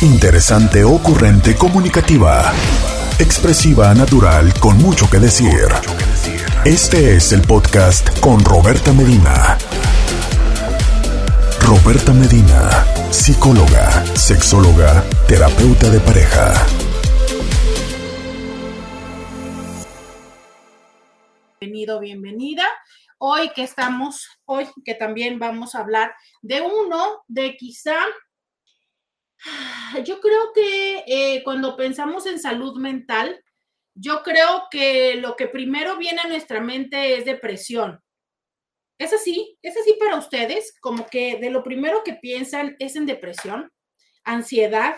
Interesante, ocurrente, comunicativa. Expresiva, natural, con mucho que decir. Este es el podcast con Roberta Medina. Roberta Medina, psicóloga, sexóloga, terapeuta de pareja. Bienvenido, bienvenida. Hoy que estamos, hoy que también vamos a hablar de uno de quizá yo creo que eh, cuando pensamos en salud mental, yo creo que lo que primero viene a nuestra mente es depresión. ¿Es así? ¿Es así para ustedes? Como que de lo primero que piensan es en depresión, ansiedad.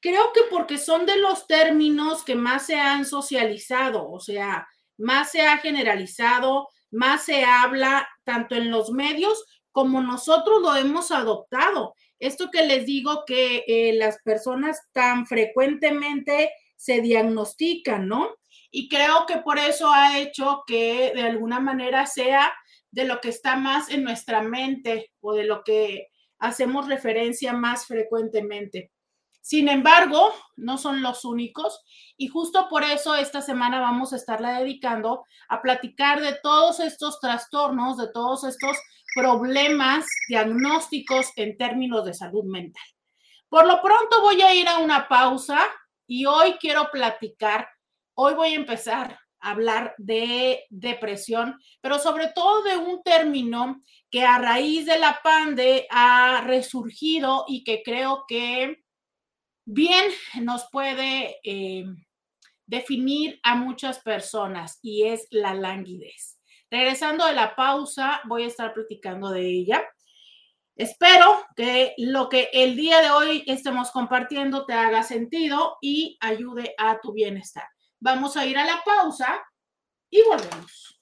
Creo que porque son de los términos que más se han socializado, o sea, más se ha generalizado, más se habla tanto en los medios como nosotros lo hemos adoptado. Esto que les digo que eh, las personas tan frecuentemente se diagnostican, ¿no? Y creo que por eso ha hecho que de alguna manera sea de lo que está más en nuestra mente o de lo que hacemos referencia más frecuentemente. Sin embargo, no son los únicos y justo por eso esta semana vamos a estarla dedicando a platicar de todos estos trastornos, de todos estos problemas diagnósticos en términos de salud mental. Por lo pronto voy a ir a una pausa y hoy quiero platicar, hoy voy a empezar a hablar de depresión, pero sobre todo de un término que a raíz de la pandemia ha resurgido y que creo que bien nos puede eh, definir a muchas personas y es la languidez. Regresando de la pausa, voy a estar platicando de ella. Espero que lo que el día de hoy estemos compartiendo te haga sentido y ayude a tu bienestar. Vamos a ir a la pausa y volvemos.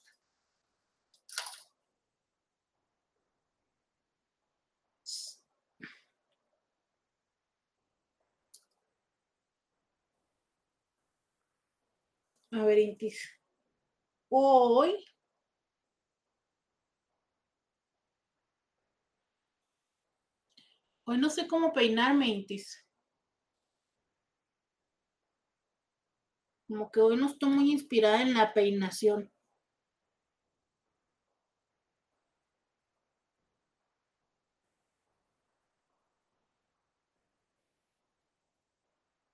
A ver, Intis. Hoy. Hoy no sé cómo peinarme, Intis. Como que hoy no estoy muy inspirada en la peinación.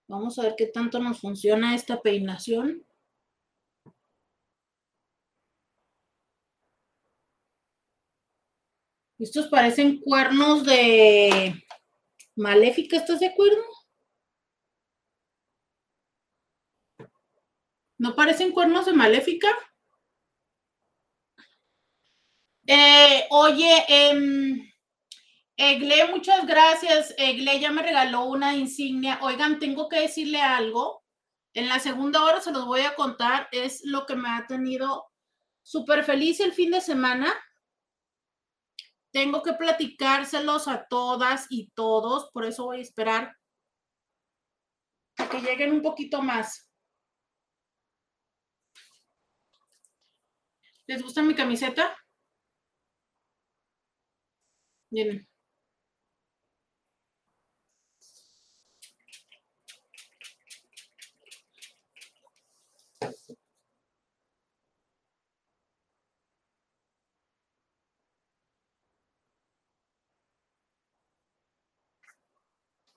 Vamos a ver qué tanto nos funciona esta peinación. Estos parecen cuernos de maléfica, ¿estás de acuerdo? ¿No parecen cuernos de maléfica? Eh, oye, eh, Egle, muchas gracias. Egle ya me regaló una insignia. Oigan, tengo que decirle algo. En la segunda hora se los voy a contar. Es lo que me ha tenido súper feliz el fin de semana tengo que platicárselos a todas y todos, por eso voy a esperar a que lleguen un poquito más. ¿Les gusta mi camiseta? Miren.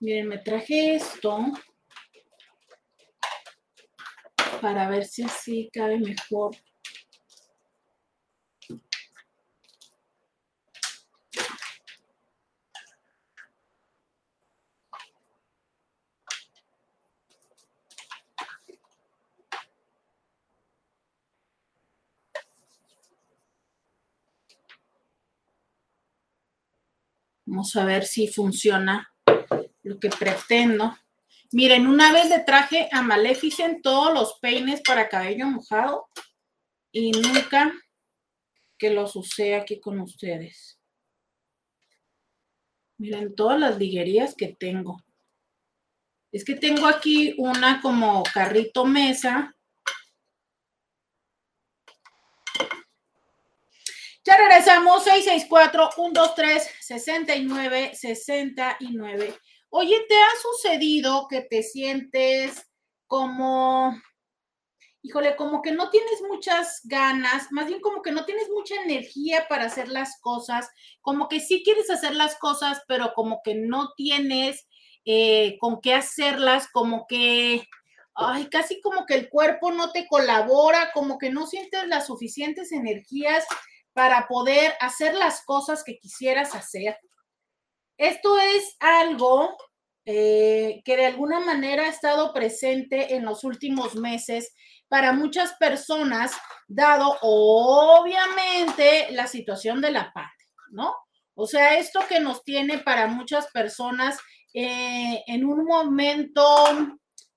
Miren, me traje esto para ver si así cabe mejor. Vamos a ver si funciona lo que pretendo. Miren, una vez le traje a Maleficent todos los peines para cabello mojado y nunca que los usé aquí con ustedes. Miren todas las liguerías que tengo. Es que tengo aquí una como carrito mesa. Ya regresamos, 664-123-6969. Oye, ¿te ha sucedido que te sientes como, híjole, como que no tienes muchas ganas, más bien como que no tienes mucha energía para hacer las cosas, como que sí quieres hacer las cosas, pero como que no tienes eh, con qué hacerlas, como que, ay, casi como que el cuerpo no te colabora, como que no sientes las suficientes energías para poder hacer las cosas que quisieras hacer. Esto es algo eh, que de alguna manera ha estado presente en los últimos meses para muchas personas, dado obviamente la situación de la parte, ¿no? O sea, esto que nos tiene para muchas personas eh, en un momento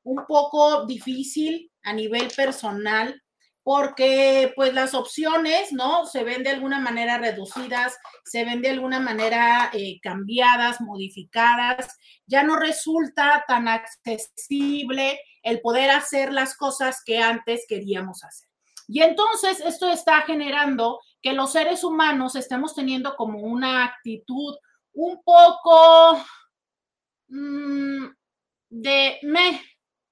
un poco difícil a nivel personal, porque pues las opciones, ¿no? Se ven de alguna manera reducidas, se ven de alguna manera eh, cambiadas, modificadas, ya no resulta tan accesible el poder hacer las cosas que antes queríamos hacer. Y entonces esto está generando que los seres humanos estemos teniendo como una actitud un poco mm, de me,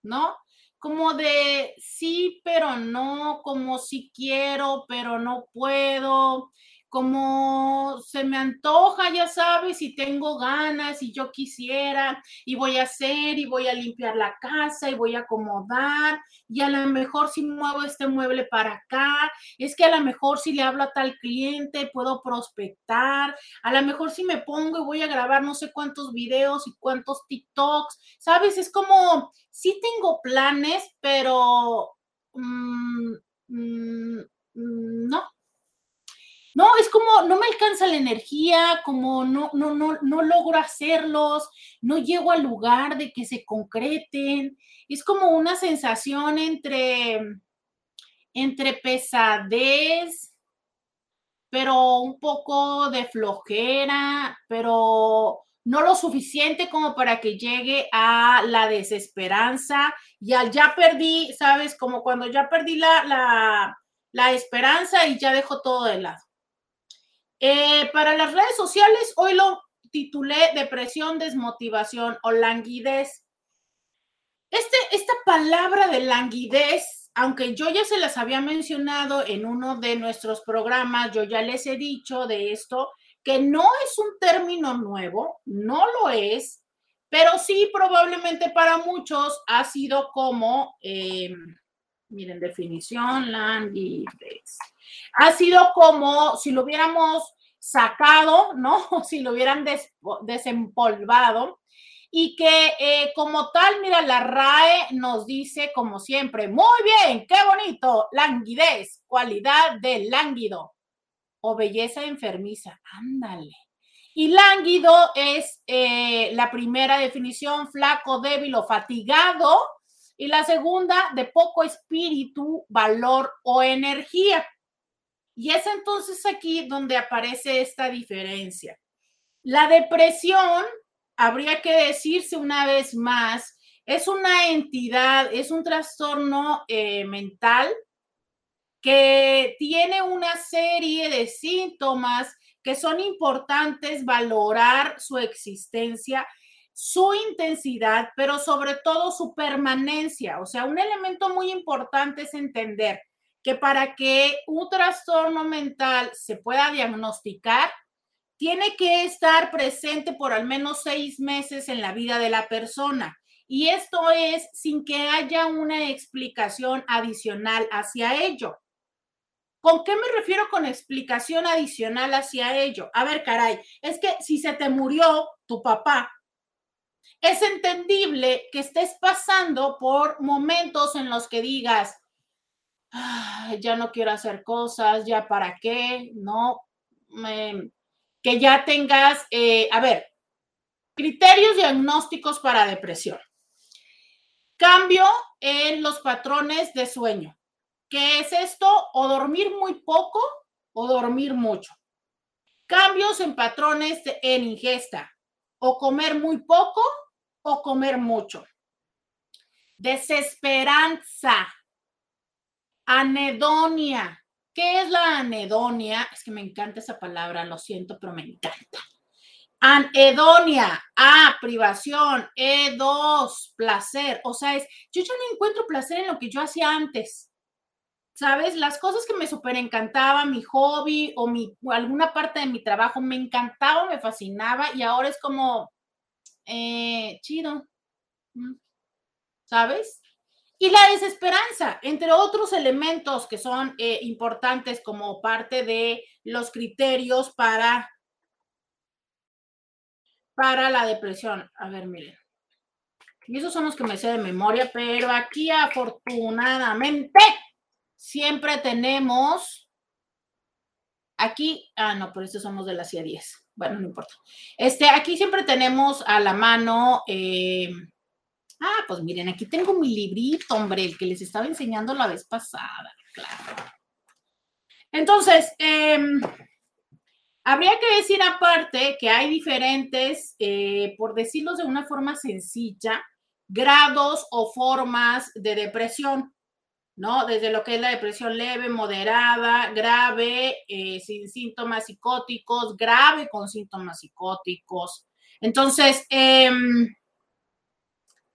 ¿no? Como de sí, pero no, como si quiero, pero no puedo, como se me antoja, ya sabes, y tengo ganas y yo quisiera, y voy a hacer, y voy a limpiar la casa, y voy a acomodar, y a lo mejor si muevo este mueble para acá, es que a lo mejor si le hablo a tal cliente puedo prospectar, a lo mejor si me pongo y voy a grabar no sé cuántos videos y cuántos TikToks, sabes, es como, sí tengo planes, pero... Mm, mm, no, no, es como no me alcanza la energía, como no, no, no, no logro hacerlos, no llego al lugar de que se concreten. Es como una sensación entre, entre pesadez, pero un poco de flojera, pero no lo suficiente como para que llegue a la desesperanza y al ya perdí, ¿sabes? Como cuando ya perdí la, la, la esperanza y ya dejo todo de lado. Eh, para las redes sociales, hoy lo titulé Depresión, Desmotivación o Languidez. Este, esta palabra de languidez, aunque yo ya se las había mencionado en uno de nuestros programas, yo ya les he dicho de esto, que no es un término nuevo, no lo es, pero sí probablemente para muchos ha sido como, eh, miren, definición, languidez ha sido como si lo hubiéramos sacado, ¿no? Si lo hubieran desempolvado. Y que eh, como tal, mira, la RAE nos dice como siempre, muy bien, qué bonito, languidez, cualidad de lánguido o belleza enfermiza, ándale. Y lánguido es eh, la primera definición, flaco, débil o fatigado. Y la segunda, de poco espíritu, valor o energía. Y es entonces aquí donde aparece esta diferencia. La depresión, habría que decirse una vez más, es una entidad, es un trastorno eh, mental que tiene una serie de síntomas que son importantes valorar su existencia, su intensidad, pero sobre todo su permanencia. O sea, un elemento muy importante es entender que para que un trastorno mental se pueda diagnosticar, tiene que estar presente por al menos seis meses en la vida de la persona. Y esto es sin que haya una explicación adicional hacia ello. ¿Con qué me refiero con explicación adicional hacia ello? A ver, caray, es que si se te murió tu papá, es entendible que estés pasando por momentos en los que digas, ya no quiero hacer cosas, ya para qué, ¿no? que ya tengas, eh, a ver, criterios diagnósticos para depresión. Cambio en los patrones de sueño. ¿Qué es esto? O dormir muy poco o dormir mucho. Cambios en patrones en ingesta. O comer muy poco o comer mucho. Desesperanza Anedonia. ¿Qué es la anedonia? Es que me encanta esa palabra, lo siento, pero me encanta. Anedonia, A, privación, E2, placer. O sea, es, yo ya no encuentro placer en lo que yo hacía antes. ¿Sabes? Las cosas que me súper encantaban, mi hobby o, mi, alguna parte de mi trabajo me encantaba, me fascinaba y ahora es como, eh, chido. Mm, ¿Sabes? Y la desesperanza, entre otros elementos que son eh, importantes como parte de los criterios para para la depresión. A ver, miren. Y esos son los que me sé de memoria, pero aquí afortunadamente siempre tenemos. Aquí, ah, no, pero estos son los de la CIA 10. Bueno, no importa. Este, aquí siempre tenemos a la mano. Eh, ah, pues miren, aquí tengo mi librito, hombre, el que les estaba enseñando la vez pasada. Claro. Entonces, eh, Habría que decir aparte que hay diferentes, eh, por decirlo de una forma sencilla, grados o formas de depresión, ¿no? Desde lo que es la depresión leve, moderada, grave, eh, sin síntomas psicóticos, grave con síntomas psicóticos. Entonces, em,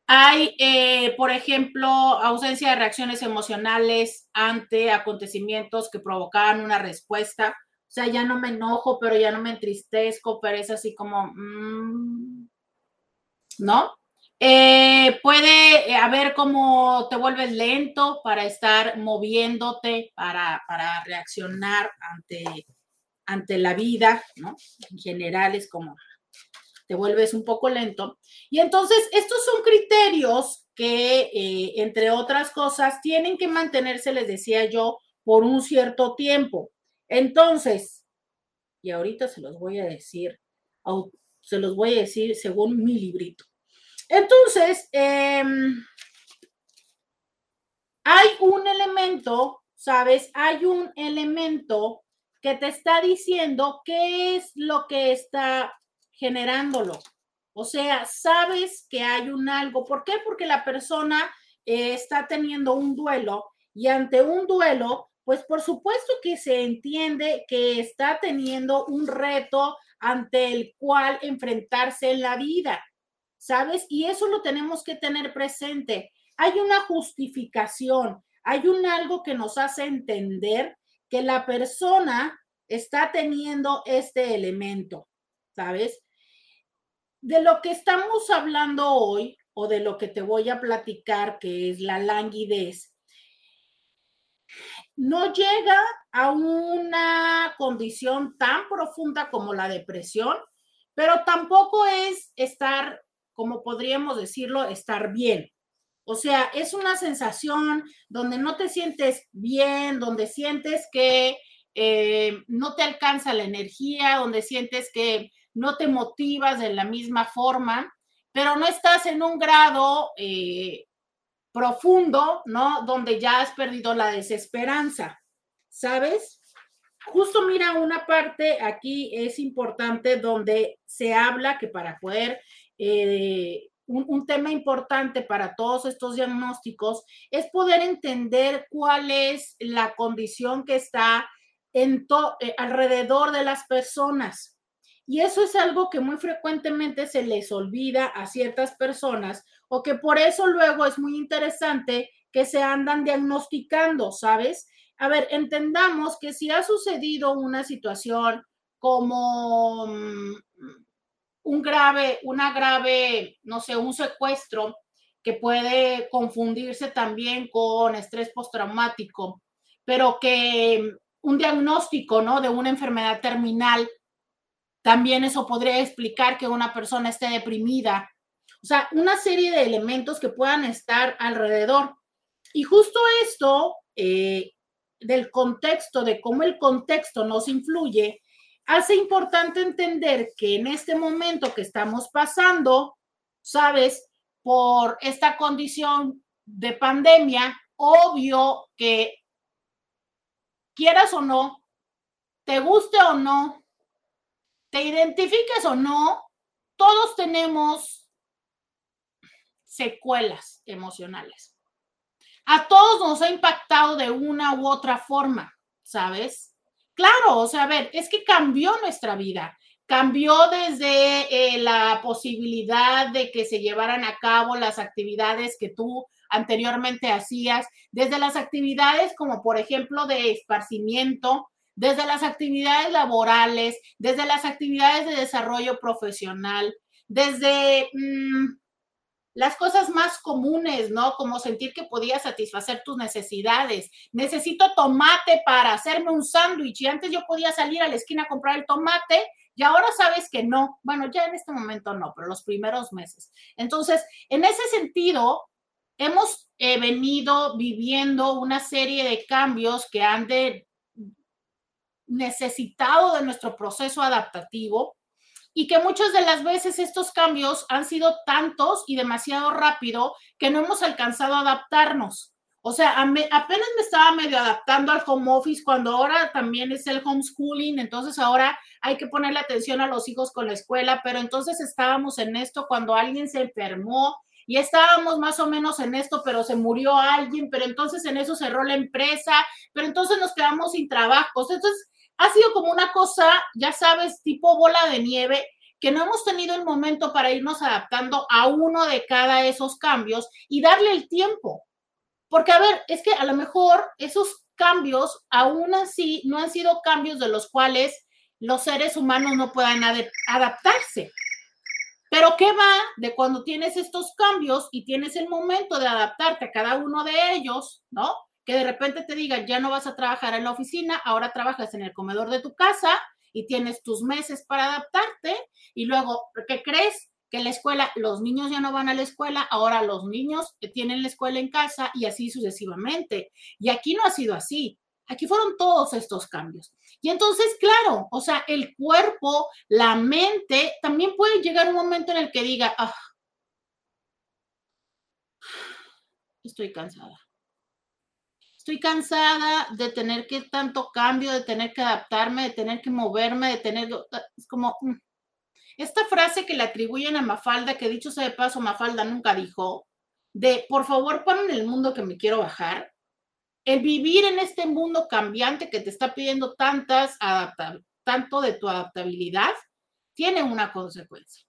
hay, eh, por ejemplo, ausencia de reacciones emocionales ante acontecimientos que provocaban una respuesta o sea, ya no me enojo, pero ya no me entristezco, pero es así como, mm", ¿no? Eh, puede haber como te vuelves lento para estar moviéndote, para, para reaccionar ante, ante la vida, ¿no? En general es como te vuelves un poco lento. Y entonces, estos son criterios que, eh, entre otras cosas, tienen que mantenerse, les decía yo, por un cierto tiempo. Entonces, y ahorita se los voy a decir, se los voy a decir según mi librito. Entonces, em, hay un elemento, ¿sabes? Hay un elemento que te está diciendo qué es lo que está generándolo. O sea, sabes que hay un algo. ¿Por qué? Porque la persona eh, está teniendo un duelo y ante un duelo pues por supuesto que se entiende que está teniendo un reto ante el cual enfrentarse en la vida, ¿sabes? Y eso lo tenemos que tener presente. Hay una justificación, hay un algo que nos hace entender que la persona está teniendo este elemento, ¿sabes? De lo que estamos hablando hoy o de lo que te voy a platicar, que es la languidez, no llega a una condición tan profunda como la depresión, pero tampoco es estar, como podríamos decirlo, estar bien. O sea, es una sensación donde no te sientes bien, donde sientes que eh, no te alcanza la energía, donde sientes que no te motivas de la misma forma, pero no estás en un grado eh, profundo, ¿no? Donde ya has perdido la desesperanza, ¿sabes? Justo mira una parte aquí es importante donde se habla que para poder, eh, un, tema importante para todos estos diagnósticos es poder entender cuál es la condición que está en eh, alrededor de las personas. Y eso es algo que muy frecuentemente se les olvida a ciertas personas o que por eso luego es muy interesante que se andan diagnosticando, ¿sabes? A ver, entendamos que si ha sucedido una situación como mm, un grave, una grave, no sé, un secuestro que puede confundirse también con estrés postraumático, pero que un diagnóstico, ¿no? De una enfermedad terminal, también eso podría explicar que una persona esté deprimida o sea, una serie de elementos que puedan estar alrededor. Y justo esto eh, del contexto, de cómo el contexto nos influye, hace importante entender que en este momento que estamos pasando, sabes, por esta condición de pandemia, obvio que quieras o no, te guste o no, te identifiques o no, todos tenemos secuelas emocionales. A todos nos ha impactado de una u otra forma, ¿sabes? Claro, o sea, a ver, es que cambió nuestra vida, cambió desde eh, la posibilidad de que se llevaran a cabo las actividades que tú anteriormente hacías, desde las actividades como por ejemplo de esparcimiento, desde las actividades laborales, desde las actividades de desarrollo profesional, desde mm, las cosas más comunes, ¿no? Como sentir que podías satisfacer tus necesidades. Necesito tomate para hacerme un sándwich y antes yo podía salir a la esquina a comprar el tomate y ahora sabes que no. Bueno, ya en este momento no, pero los primeros meses. Entonces, en ese sentido, hemos eh, venido viviendo una serie de cambios que han de, necesitado de nuestro proceso adaptativo y que muchas de las veces estos cambios han sido tantos y demasiado rápido que no hemos alcanzado a adaptarnos. O sea, apenas me estaba medio adaptando al home office cuando ahora también es el homeschooling, entonces ahora hay que ponerle atención a los hijos con la escuela, pero entonces estábamos en esto cuando alguien se enfermó y estábamos más o menos en esto, pero se murió alguien, pero entonces en eso cerró la empresa, pero entonces nos quedamos sin trabajos. Entonces ha sido como una cosa, ya sabes, tipo bola de nieve, que no hemos tenido el momento para irnos adaptando a uno de cada esos cambios y darle el tiempo. Porque, a ver, es que a lo mejor esos cambios, aún así, no han sido cambios de los cuales los seres humanos no puedan adaptarse. Pero ¿qué va de cuando tienes estos cambios y tienes el momento de adaptarte a cada uno de ellos, ¿no? Que de repente te digan, ya no vas a trabajar en la oficina, ahora trabajas en el comedor de tu casa y tienes tus meses para adaptarte y luego, ¿qué crees? que la escuela, los niños ya no van a la escuela, ahora los niños tienen la escuela en casa y así sucesivamente. Y aquí no ha sido así. Aquí fueron todos estos cambios. Y entonces, claro, o sea, el cuerpo, la mente, también puede llegar un momento en el que diga, ah, estoy cansada. Estoy cansada de tener que tanto cambio, de tener que adaptarme, de tener que moverme, de tener, es como, mm, esta frase que le atribuyen a Mafalda, que dicho sea de paso, Mafalda nunca dijo, de por favor en el mundo que me quiero bajar, el vivir en este mundo cambiante que te está pidiendo tantas tanto de tu adaptabilidad, tiene una consecuencia.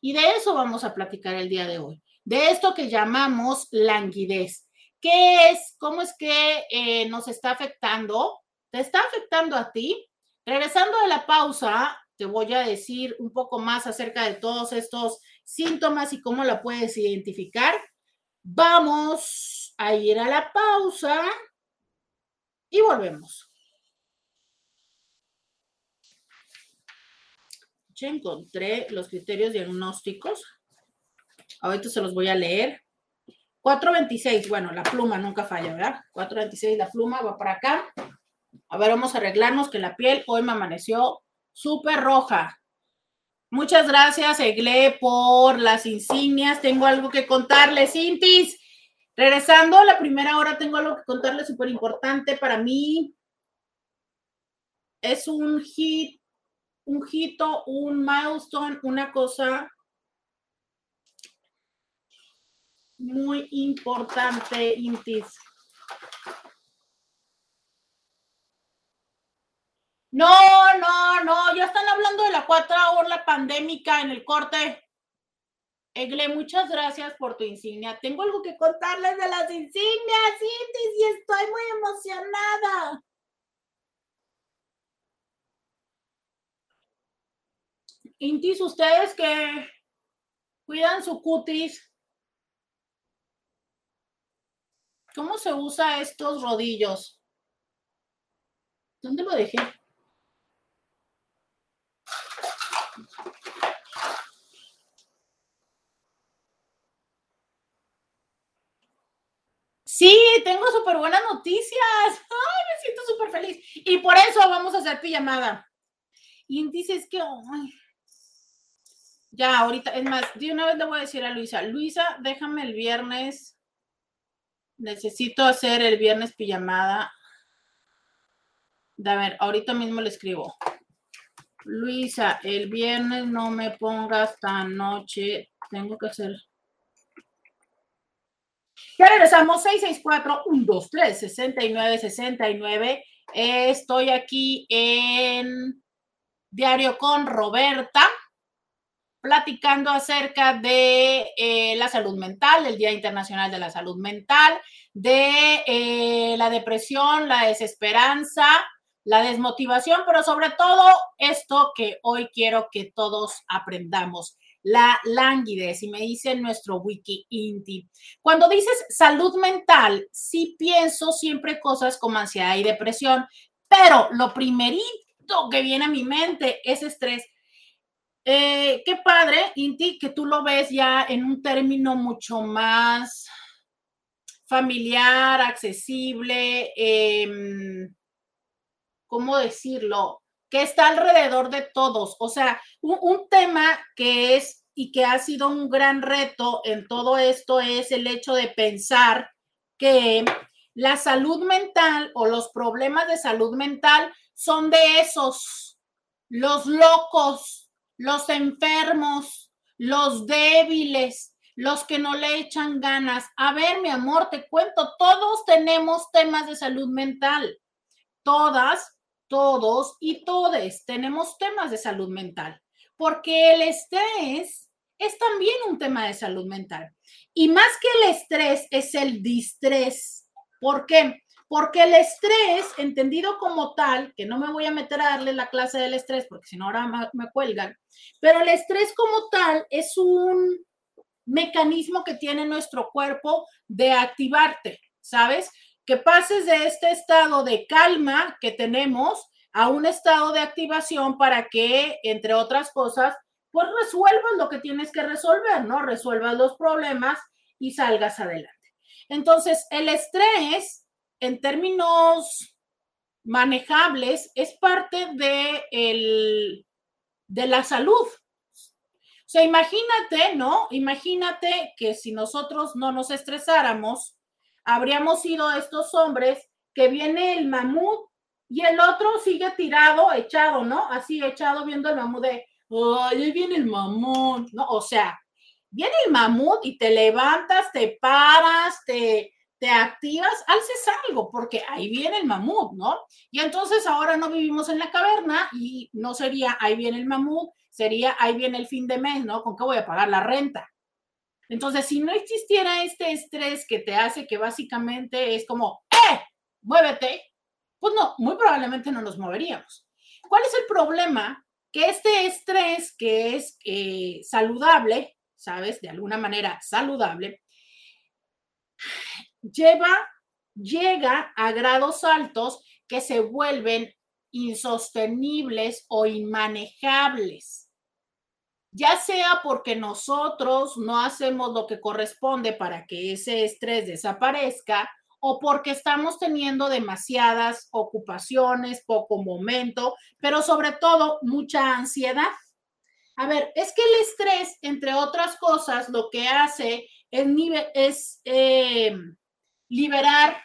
Y de eso vamos a platicar el día de hoy, de esto que llamamos languidez. ¿Qué es? ¿Cómo es que eh, nos está afectando? ¿Te está afectando a ti? Regresando de la pausa, te voy a decir un poco más acerca de todos estos síntomas y cómo la puedes identificar. Vamos a ir a la pausa y volvemos. Ya encontré los criterios diagnósticos. Ahorita se los voy a leer. 426, bueno, la pluma nunca falla, ¿verdad? 426, la pluma va para acá. A ver, vamos a arreglarnos que la piel hoy me amaneció súper roja. Muchas gracias, Egle, por las insignias. Tengo algo que contarles, Intis. Regresando a la primera hora, tengo algo que contarles súper importante para mí. Es un hit, un hito, un milestone, una cosa muy importante, Intis. No, no, no, ya están hablando de la cuarta ola pandémica en el corte. Egle, muchas gracias por tu insignia. Tengo algo que contarles de las insignias, Intis, y estoy muy emocionada. Intis, ustedes que cuidan su cutis, ¿cómo se usa estos rodillos? ¿Dónde lo dejé? Sí, tengo súper buenas noticias. Ay, me siento súper feliz. Y por eso vamos a hacer pijamada. Y dices que, ya, ahorita, es más, de una vez le voy a decir a Luisa, Luisa, déjame el viernes. Necesito hacer el viernes pijamada. A ver, ahorita mismo le escribo. Luisa, el viernes no me pongas tan noche. Tengo que hacer. Ya regresamos, 664-123-6969. Estoy aquí en Diario con Roberta, platicando acerca de eh, la salud mental, el Día Internacional de la Salud Mental, de eh, la depresión, la desesperanza, la desmotivación, pero sobre todo esto que hoy quiero que todos aprendamos, la languidez, y me dice nuestro wiki Inti. Cuando dices salud mental, sí pienso siempre cosas como ansiedad y depresión, pero lo primerito que viene a mi mente es estrés. Eh, qué padre, Inti, que tú lo ves ya en un término mucho más familiar, accesible, em, ¿cómo decirlo? Que está alrededor de todos. O sea, un, tema que es y que ha sido un gran reto en todo esto es el hecho de pensar que la salud mental o los problemas de salud mental son de esos, los locos, los enfermos, los débiles, los que no le echan ganas. A ver, mi amor, te cuento, todos tenemos temas de salud mental. Todas, todos y todes tenemos temas de salud mental, porque el estrés es también un tema de salud mental. Y más que el estrés es el distrés. ¿Por qué? Porque el estrés, entendido como tal, que no me voy a meter a darle la clase del estrés, porque si no ahora me cuelgan, pero el estrés como tal es un mecanismo que tiene nuestro cuerpo de activarte, ¿sabes? Que pases de este estado de calma que tenemos a un estado de activación para que, entre otras cosas, pues resuelvas lo que tienes que resolver, ¿no? Resuelvas los problemas y salgas adelante. Entonces, el estrés en términos manejables, es parte de, el, de la salud. O sea, imagínate, ¿no? Imagínate que si nosotros no nos estresáramos, habríamos sido estos hombres que viene el mamut y el otro sigue tirado, echado, ¿no? Así echado viendo el mamut de, ay, ahí viene el mamut, ¿no? O sea, viene el mamut y te levantas, te paras, te, activas, alces algo, porque ahí viene el mamut, ¿no? Y entonces ahora no vivimos en la caverna y no sería ahí viene el mamut, sería ahí viene el fin de mes, ¿no? ¿Con qué voy a pagar la renta? Entonces, si no existiera este estrés que te hace que básicamente es como, ¡eh! Muévete, pues no, muy probablemente no nos moveríamos. ¿Cuál es el problema? Que este estrés que es eh, saludable, ¿sabes? De alguna manera saludable, lleva, llega a grados altos que se vuelven insostenibles o inmanejables, ya sea porque nosotros no hacemos lo que corresponde para que ese estrés desaparezca o porque estamos teniendo demasiadas ocupaciones, poco momento, pero sobre todo mucha ansiedad. A ver, es que el estrés, entre otras cosas, lo que hace es, es eh, liberar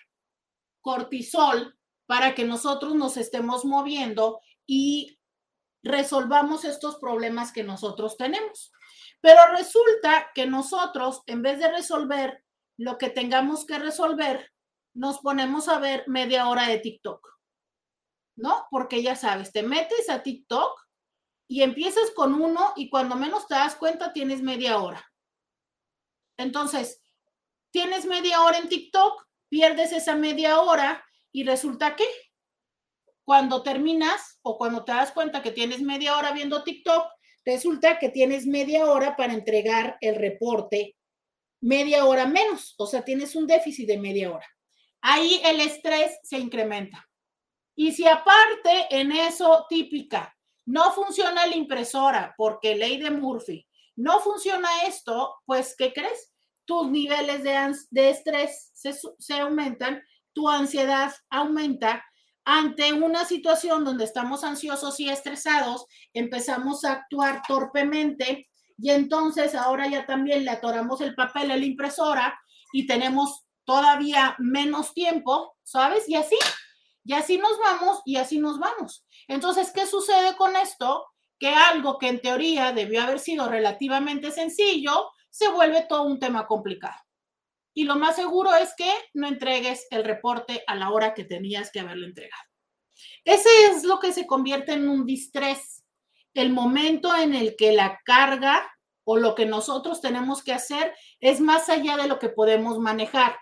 cortisol para que nosotros nos estemos moviendo y resolvamos estos problemas que nosotros tenemos. Pero resulta que nosotros, en vez de resolver lo que tengamos que resolver, nos ponemos a ver media hora de TikTok. ¿No? Porque ya sabes, te metes a TikTok y empiezas con uno y cuando menos te das cuenta tienes media hora. Entonces, tienes media hora en TikTok, pierdes esa media hora y resulta que cuando terminas o cuando te das cuenta que tienes media hora viendo TikTok, resulta que tienes media hora para entregar el reporte, media hora menos, o sea, tienes un déficit de media hora. Ahí el estrés se incrementa. Y si aparte en eso típica, no funciona la impresora porque ley de Murphy, no funciona esto, pues, ¿qué crees? Tus niveles de, estrés se, aumentan, tu ansiedad aumenta. Ante una situación donde estamos ansiosos y estresados, empezamos a actuar torpemente y entonces ahora ya también le atoramos el papel a la impresora y tenemos todavía menos tiempo, ¿sabes? Y así, y así nos vamos y así nos vamos. Entonces, ¿qué sucede con esto? Que algo que en teoría debió haber sido relativamente sencillo, se vuelve todo un tema complicado. Y lo más seguro es que no entregues el reporte a la hora que tenías que haberlo entregado. Ese es lo que se convierte en un distrés. el momento en el que la carga o lo que nosotros tenemos que hacer es más allá de lo que podemos manejar.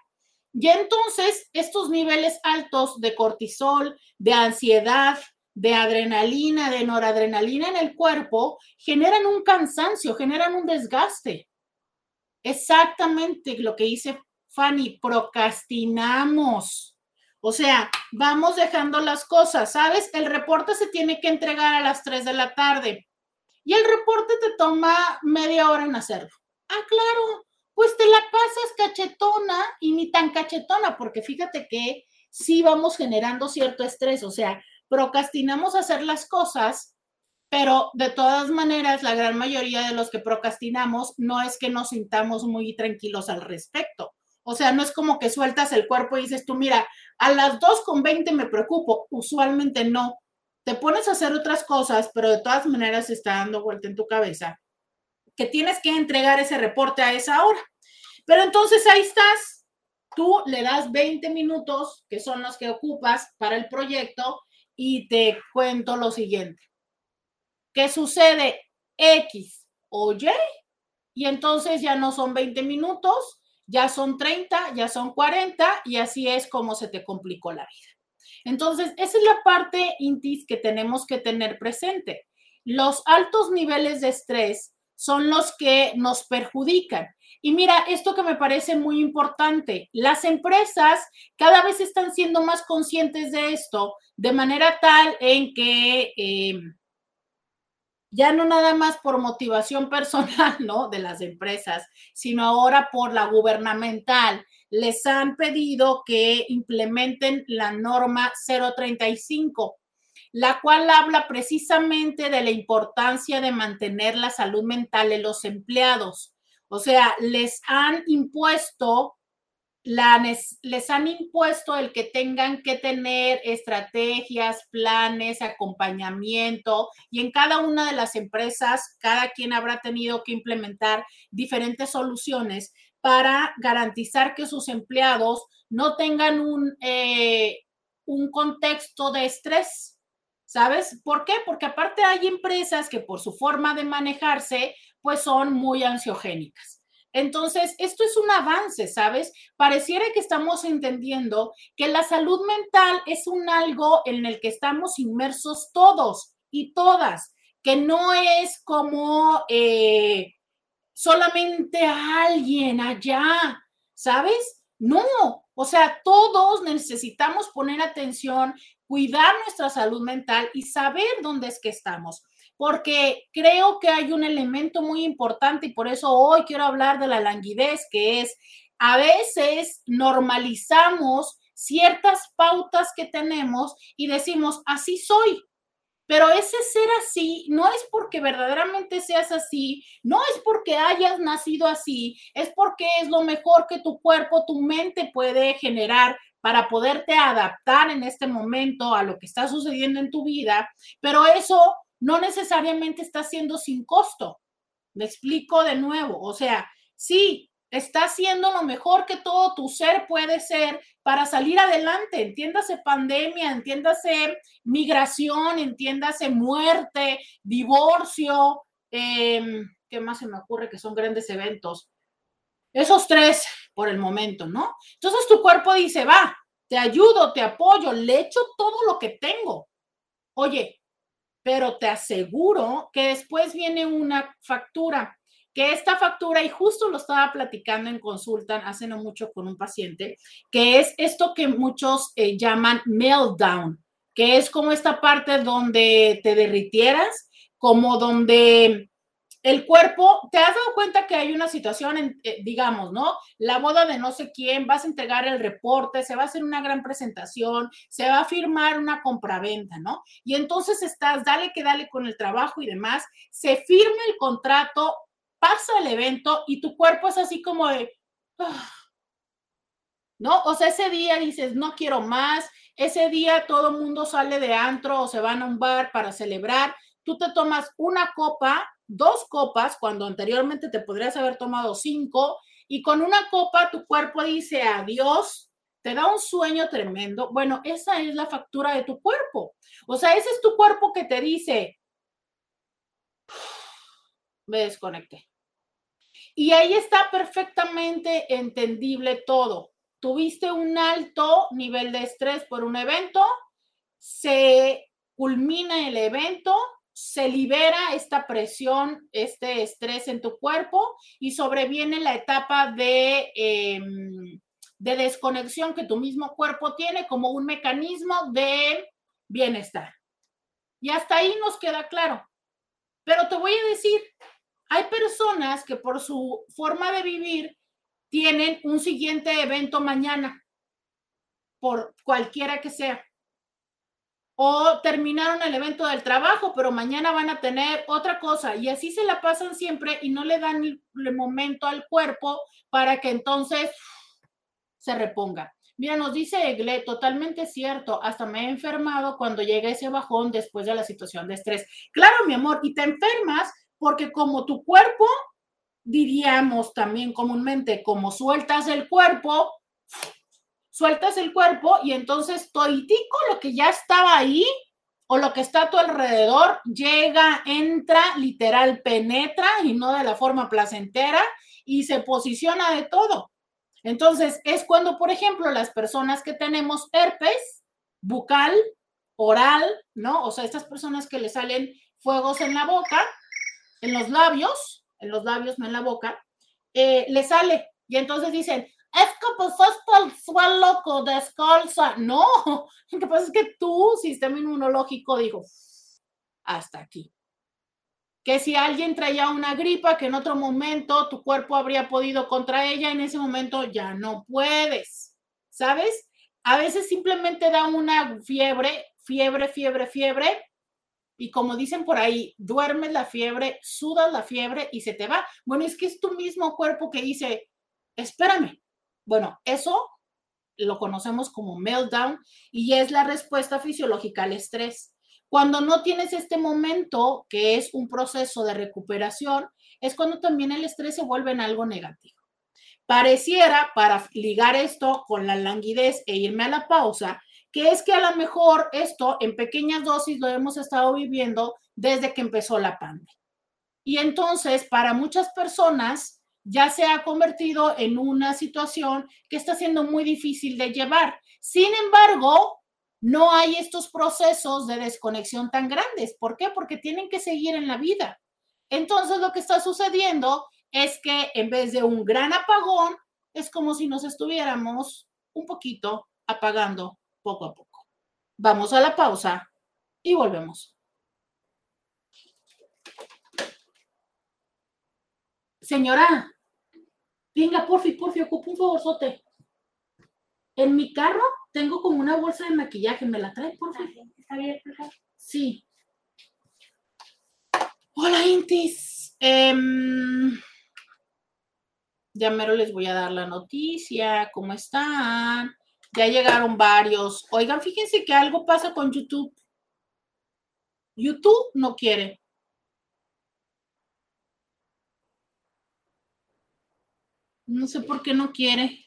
Y entonces estos niveles altos de cortisol, de ansiedad, de adrenalina, de noradrenalina en el cuerpo, generan un cansancio, generan un desgaste. Exactamente lo que dice Fanny, procrastinamos. O sea, vamos dejando las cosas, ¿sabes? El reporte se tiene que entregar a las 3 de la tarde y el reporte te toma media hora en hacerlo. Ah, claro, pues te la pasas cachetona y ni tan cachetona, porque fíjate que sí vamos generando cierto estrés, o sea, procrastinamos hacer las cosas, pero de todas maneras, la gran mayoría de los que procrastinamos no es que nos sintamos muy tranquilos al respecto. O sea, no es como que sueltas el cuerpo y dices tú, mira, a las 2 con 20 me preocupo. Usualmente no. Te pones a hacer otras cosas, pero de todas maneras está dando vuelta en tu cabeza que tienes que entregar ese reporte a esa hora. Pero entonces ahí estás. Tú le das 20 minutos, que son los que ocupas para el proyecto, y te cuento lo siguiente. ¿Qué sucede? X o Y, y entonces ya no son 20 minutos, ya son 30, ya son 40 y así es como se te complicó la vida. Entonces, esa es la parte, Intis, que tenemos que tener presente. Los altos niveles de estrés son los que nos perjudican. Y mira, esto que me parece muy importante, las empresas cada vez están siendo más conscientes de esto, de manera tal en que eh, ya no nada más por motivación personal, ¿no? De las empresas, sino ahora por la gubernamental. Les han pedido que implementen la norma 035, la cual habla precisamente de la importancia de mantener la salud mental de los empleados. O sea, les han impuesto les han impuesto el que tengan que tener estrategias, planes, acompañamiento y en cada una de las empresas, cada quien habrá tenido que implementar diferentes soluciones para garantizar que sus empleados no tengan un, eh, un contexto de estrés. ¿Sabes? ¿Por qué? Porque aparte hay empresas que por su forma de manejarse, pues son muy ansiogénicas. Entonces, esto es un avance, ¿sabes? Pareciera que estamos entendiendo que la salud mental es un algo en el que estamos inmersos todos y todas, que no es como eh, solamente alguien allá, ¿sabes? No, o sea, todos necesitamos poner atención, cuidar nuestra salud mental y saber dónde es que estamos porque creo que hay un elemento muy importante y por eso hoy quiero hablar de la languidez, que es a veces normalizamos ciertas pautas que tenemos y decimos, así soy. Pero ese ser así no es porque verdaderamente seas así, no es porque hayas nacido así, es porque es lo mejor que tu cuerpo, tu mente puede generar para poderte adaptar en este momento a lo que está sucediendo en tu vida, pero eso no necesariamente está haciendo sin costo. Me explico de nuevo, o sea, sí, está haciendo lo mejor que todo tu ser puede ser para salir adelante, entiéndase pandemia, entiéndase migración, entiéndase muerte, divorcio, eh, ¿qué más se me ocurre que son grandes eventos? Esos tres por el momento, ¿no? Entonces tu cuerpo dice, va, te ayudo, te apoyo, le echo todo lo que tengo. Oye, pero te aseguro que después viene una factura, que esta factura, y justo lo estaba platicando en consulta hace no mucho con un paciente, que es esto que muchos eh, llaman meltdown, que es como esta parte donde te derritieras, como donde el cuerpo, ¿te has dado cuenta que hay una situación, eh, digamos, ¿no? La boda de no sé quién, vas a entregar el reporte, se va a hacer una gran presentación, se va a firmar una compraventa, ¿no? Y entonces estás, dale que dale con el trabajo y demás, se firma el contrato, pasa el evento y tu cuerpo es así como de, ah", ¿no? O sea, ese día dices, no quiero más, ese día todo el mundo sale de antro o se van a un bar para celebrar, tú te tomas una copa dos copas cuando anteriormente te podrías haber tomado cinco y con una copa tu cuerpo dice adiós, te da un sueño tremendo. Bueno, esa es la factura de tu cuerpo. O sea, ese es tu cuerpo que te dice, me desconecté. Y ahí está perfectamente entendible todo. Tuviste un alto nivel de estrés por un evento, se culmina el evento, se libera esta presión, este estrés en tu cuerpo y sobreviene la etapa de, em, de desconexión que tu mismo cuerpo tiene como un mecanismo de bienestar. Y hasta ahí nos queda claro. Pero te voy a decir, hay personas que por su forma de vivir tienen un siguiente evento mañana, por cualquiera que sea o terminaron el evento del trabajo, pero mañana van a tener otra cosa y así se la pasan siempre y no le dan el, momento al cuerpo para que entonces se reponga. Mira, nos dice Egle, totalmente cierto, hasta me he enfermado cuando llega ese bajón después de la situación de estrés. Claro, mi amor, y te enfermas porque como tu cuerpo, diríamos también comúnmente, como sueltas el cuerpo, sueltas el cuerpo y entonces toitico lo que ya estaba ahí o lo que está a tu alrededor llega, entra, literal, penetra y no de la forma placentera y se posiciona de todo. Entonces, es cuando, por ejemplo, las personas que tenemos herpes bucal, oral, ¿no? O sea, estas personas que le salen fuegos en la boca, en los labios, en los labios, no en la boca, eh, le sale. Y entonces dicen, es que pasaste al suelo descalza. No, lo que pasa es que tu sistema inmunológico dijo, hasta aquí. Que si alguien traía una gripa, que en otro momento tu cuerpo habría podido contra ella, en ese momento ya no puedes. ¿Sabes? A veces simplemente da una fiebre, fiebre, fiebre, fiebre, y como dicen por ahí, duermes la fiebre, sudas la fiebre y se te va. Bueno, es que es tu mismo cuerpo que dice, espérame, bueno, eso lo conocemos como meltdown y es la respuesta fisiológica al estrés. Cuando no tienes este momento, que es un proceso de recuperación, es cuando también el estrés se vuelve en algo negativo. Pareciera, para ligar esto con la languidez e irme a la pausa, que es que a lo mejor esto en pequeñas dosis lo hemos estado viviendo desde que empezó la pandemia. Y entonces, para muchas personas, ya se ha convertido en una situación que está siendo muy difícil de llevar. Sin embargo, no hay estos procesos de desconexión tan grandes. ¿Por qué? Porque tienen que seguir en la vida. Entonces, lo que está sucediendo es que en vez de un gran apagón, es como si nos estuviéramos un poquito apagando poco a poco. Vamos a la pausa y volvemos. Señora, Venga, porfi, porfi, ocupo un favorzote. En mi carro tengo como una bolsa de maquillaje. ¿Me la trae, porfi? ¿Está bien, Sí. Hola, Intis. Em, ya mero les voy a dar la noticia. ¿Cómo están? Ya llegaron varios. Oigan, fíjense que algo pasa con YouTube. YouTube no quiere. No sé por qué no quiere.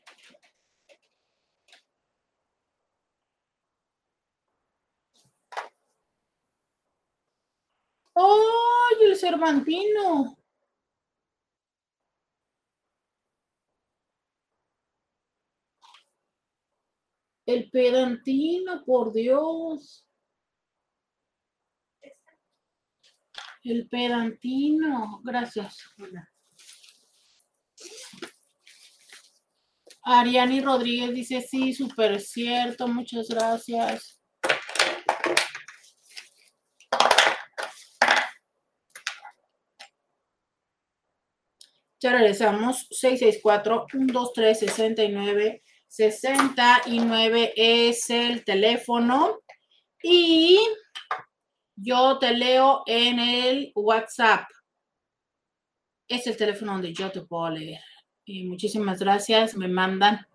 ¡Ay, el Cervantino! El pedantino, por Dios. El pedantino, gracias. Ariani Rodríguez dice, sí, súper cierto, muchas gracias. Ya regresamos, 664-123-69. 69 es el teléfono y yo te leo en el WhatsApp. Es el teléfono donde yo te puedo leer muchísimas gracias. Me mandan,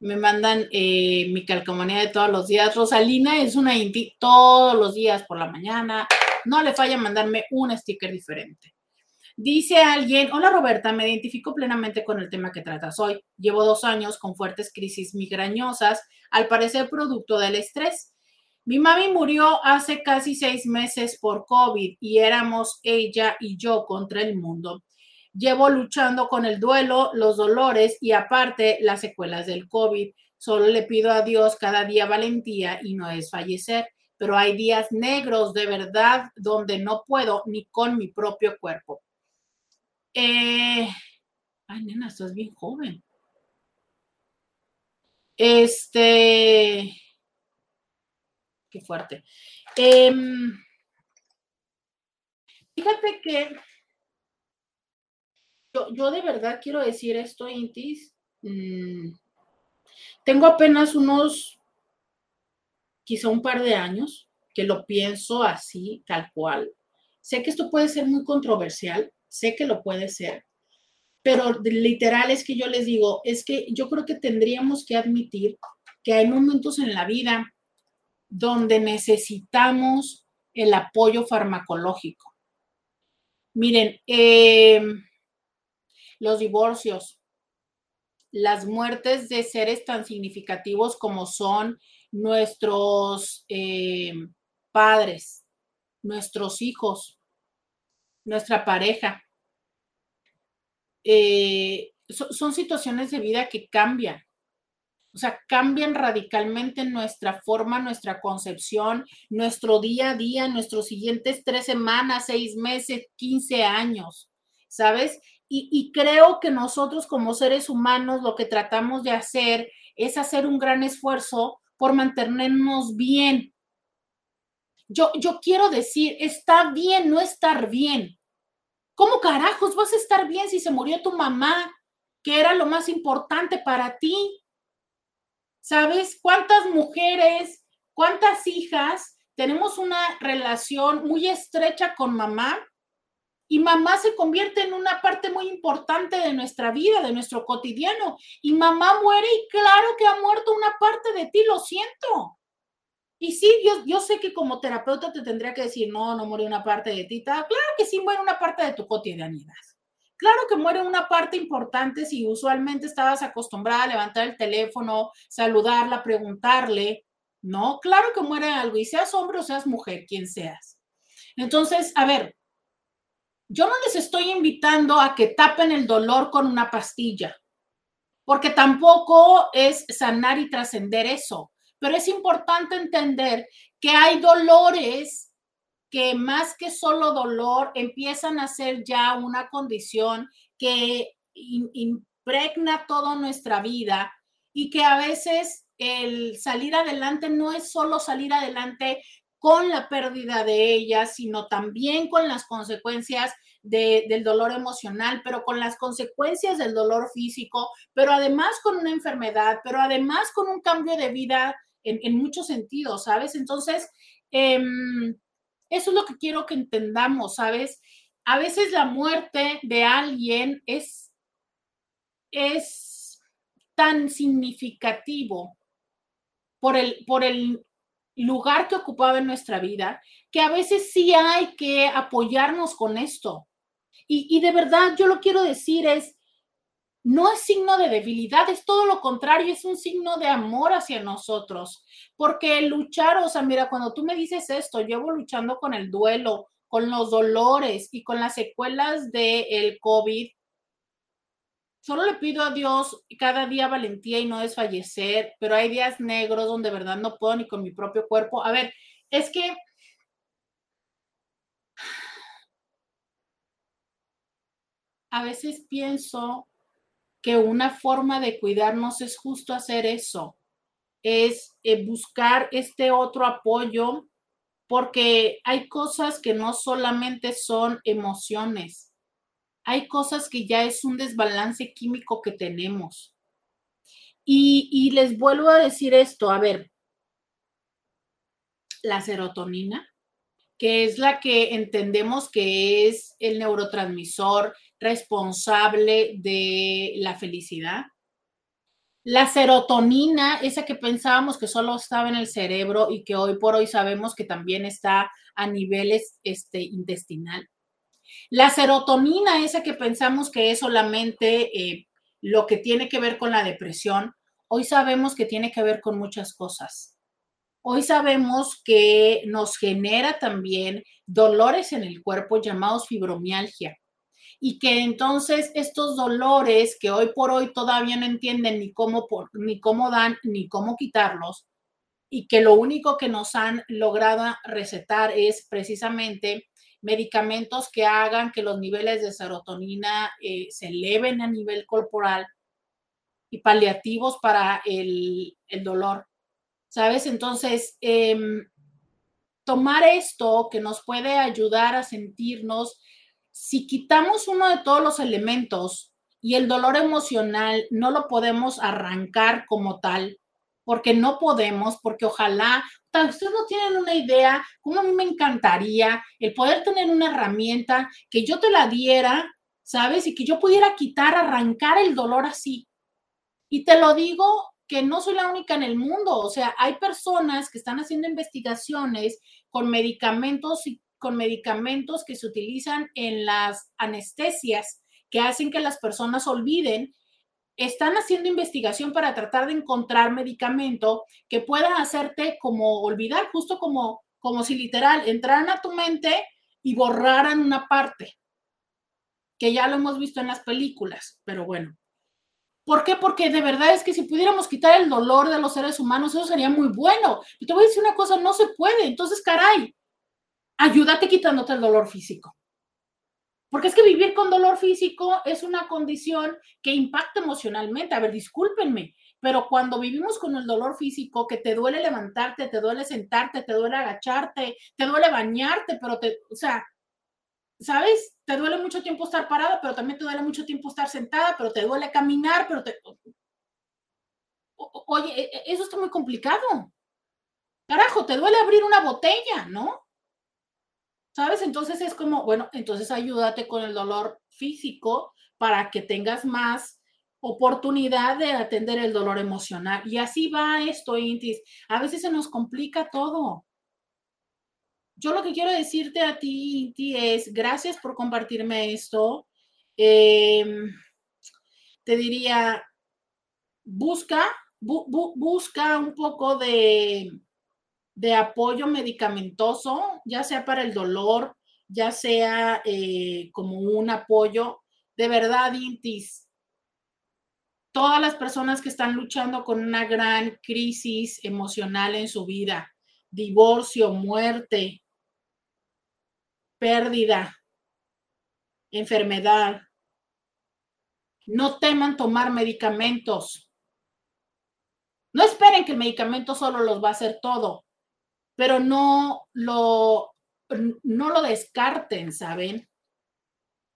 me mandan eh, mi calcomanía de todos los días. Rosalina es una inti todos los días por la mañana. No le falla mandarme un sticker diferente. Dice alguien, hola Roberta, me identifico plenamente con el tema que tratas hoy. Llevo dos años con fuertes crisis migrañosas, al parecer producto del estrés. Mi mami murió hace casi seis meses por COVID y éramos ella y yo contra el mundo. Llevo luchando con el duelo, los dolores y aparte las secuelas del COVID. Solo le pido a Dios cada día valentía y no es fallecer, pero hay días negros de verdad donde no puedo ni con mi propio cuerpo. Eh, ay, nena, estás bien joven. Este, qué fuerte. Em, fíjate que yo, de verdad quiero decir esto, Intis. Mm, tengo apenas unos, quizá un par de años, que lo pienso así, tal cual. Sé que esto puede ser muy controversial, sé que lo puede ser, pero literal es que yo les digo, es que yo creo que tendríamos que admitir que hay momentos en la vida donde necesitamos el apoyo farmacológico. Miren, eh, los divorcios, las muertes de seres tan significativos como son nuestros eh, padres, nuestros hijos, nuestra pareja. Eh, son situaciones de vida que cambian. O sea, cambian radicalmente nuestra forma, nuestra concepción, nuestro día a día, nuestros siguientes tres semanas, seis meses, quince años, ¿sabes? Y, creo que nosotros como seres humanos lo que tratamos de hacer es hacer un gran esfuerzo por mantenernos bien. Yo, yo quiero decir, está bien no estar bien. ¿Cómo carajos vas a estar bien si se murió tu mamá, que era lo más importante para ti? ¿Sabes cuántas mujeres, cuántas hijas tenemos una relación muy estrecha con mamá y mamá se convierte en una parte muy importante de nuestra vida, de nuestro cotidiano. Y mamá muere y claro que ha muerto una parte de ti, lo siento. Y sí, yo, yo sé que como terapeuta te tendría que decir, no, no muere una parte de ti. Claro que sí muere una parte de tu cotidianidad. Claro que muere una parte importante si usualmente estabas acostumbrada a levantar el teléfono, saludarla, preguntarle. No, claro que muere algo, y seas hombre o seas mujer, quien seas. Entonces, a ver, yo no les estoy invitando a que tapen el dolor con una pastilla, porque tampoco es sanar y trascender eso, pero es importante entender que hay dolores que más que solo dolor empiezan a ser ya una condición que impregna toda nuestra vida y que a veces el salir adelante no es solo salir adelante con la pérdida de ella, sino también con las consecuencias del dolor emocional, pero con las consecuencias del dolor físico, pero además con una enfermedad, pero además con un cambio de vida en, muchos sentidos, ¿sabes? Entonces, em, eso es lo que quiero que entendamos, ¿sabes? A veces la muerte de alguien es, es tan significativo por el, por el lugar que ocupaba en nuestra vida, que a veces sí hay que apoyarnos con esto. Y, de verdad, yo lo quiero decir es, no es signo de debilidad, es todo lo contrario, es un signo de amor hacia nosotros. Porque luchar, o sea, mira, cuando tú me dices esto, llevo luchando con el duelo, con los dolores y con las secuelas del el COVID. Solo le pido a Dios cada día valentía y no desfallecer, pero hay días negros donde de verdad no puedo ni con mi propio cuerpo. A ver, es que a veces pienso que una forma de cuidarnos es justo hacer eso, es eh, buscar este otro apoyo, porque hay cosas que no solamente son emociones, hay cosas que ya es un desbalance químico que tenemos. Y, les vuelvo a decir esto, a ver, la serotonina, que es la que entendemos que es el neurotransmisor responsable de la felicidad. La serotonina, esa que pensábamos que solo estaba en el cerebro y que hoy por hoy sabemos que también está a niveles este, intestinal. La serotonina, esa que pensamos que es solamente eh, lo que tiene que ver con la depresión, hoy sabemos que tiene que ver con muchas cosas. hoy sabemos que nos genera también dolores en el cuerpo llamados fibromialgia y que entonces estos dolores que hoy por hoy todavía no entienden ni cómo, ni cómo dan ni cómo quitarlos y que lo único que nos han logrado recetar es precisamente medicamentos que hagan que los niveles de serotonina eh, se eleven a nivel corporal y paliativos para el, dolor. ¿Sabes? Entonces, em, tomar esto que nos puede ayudar a sentirnos si quitamos uno de todos los elementos y el dolor emocional no lo podemos arrancar como tal, porque no podemos, porque ojalá, ustedes no tienen una idea, como a mí me encantaría el poder tener una herramienta que yo te la diera, ¿sabes? Y que yo pudiera quitar, arrancar el dolor así. Y te lo digo que no soy la única en el mundo, o sea, hay personas que están haciendo investigaciones con medicamentos y con medicamentos que se utilizan en las anestesias que hacen que las personas olviden, están haciendo investigación para tratar de encontrar medicamento que pueda hacerte como olvidar, justo como, como si literal entraran a tu mente y borraran una parte, que ya lo hemos visto en las películas, pero bueno. ¿Por qué? Porque de verdad es que si pudiéramos quitar el dolor de los seres humanos, eso sería muy bueno. Y te voy a decir una cosa, no se puede. Entonces, caray, ayúdate quitándote el dolor físico. Porque es que vivir con dolor físico es una condición que impacta emocionalmente. A ver, discúlpenme, pero cuando vivimos con el dolor físico, que te duele levantarte, te duele sentarte, te duele agacharte, te duele bañarte, pero te, o sea, ¿sabes? Te duele mucho tiempo estar parada, pero también te duele mucho tiempo estar sentada, pero te duele caminar, pero te... Oye, e, e, eso está muy complicado. Carajo, te duele abrir una botella, ¿no? ¿Sabes? Entonces es como, bueno, entonces ayúdate con el dolor físico para que tengas más oportunidad de atender el dolor emocional. Y así va esto, Intis. A veces se nos complica todo. Yo lo que quiero decirte a ti, Inti, es gracias por compartirme esto. Em, te diría, busca, busca un poco de, de apoyo medicamentoso, ya sea para el dolor, ya sea eh, como un apoyo. De verdad, Intis, todas las personas que están luchando con una gran crisis emocional en su vida, divorcio, muerte, pérdida, enfermedad, no teman tomar medicamentos. No esperen que el medicamento solo los va a hacer todo pero no lo, no lo descarten, ¿saben?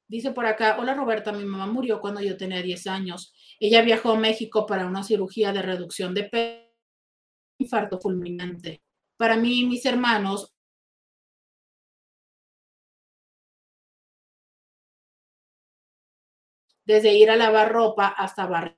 Dice por acá, hola Roberta, mi mamá murió cuando yo tenía 10 años. Ella viajó a México para una cirugía de reducción de peso, infarto fulminante. Para mí y mis hermanos, desde ir a lavar ropa hasta barrer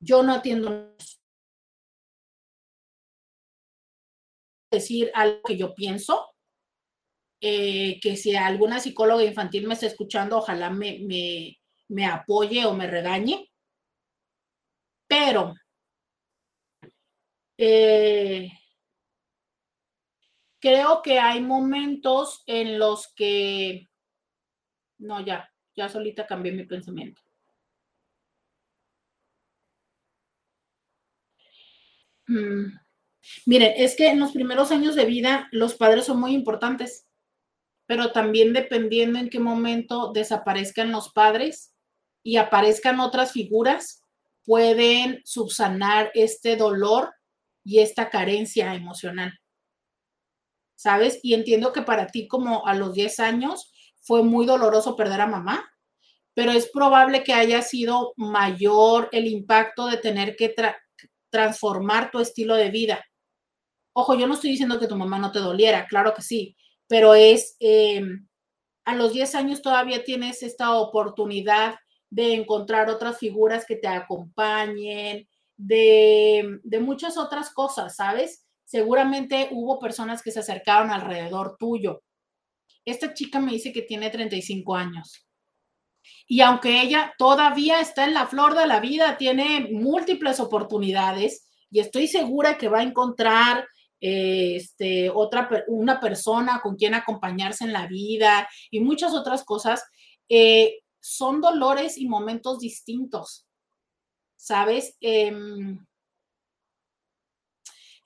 Yo no atiendo decir algo que yo pienso, eh, que si alguna psicóloga infantil me está escuchando, ojalá me, me, apoye o me regañe. Pero eh, creo que hay momentos en los que, no, ya, ya solita cambié mi pensamiento. Miren, es que en los primeros años de vida los padres son muy importantes, pero también dependiendo en qué momento desaparezcan los padres y aparezcan otras figuras, pueden subsanar este dolor y esta carencia emocional. ¿Sabes? Y entiendo que para ti como a los 10 años fue muy doloroso perder a mamá, pero es probable que haya sido mayor el impacto de tener que transformar tu estilo de vida. Ojo, yo no estoy diciendo que tu mamá no te doliera, claro que sí, pero es, em, a los 10 años todavía tienes esta oportunidad de encontrar otras figuras que te acompañen, de, de muchas otras cosas, ¿sabes? Seguramente hubo personas que se acercaron alrededor tuyo. Esta chica me dice que tiene 35 años. Y aunque ella todavía está en la flor de la vida, tiene múltiples oportunidades y estoy segura que va a encontrar eh, este, otra, una persona con quien acompañarse en la vida y muchas otras cosas, eh, son dolores y momentos distintos, ¿sabes? Em,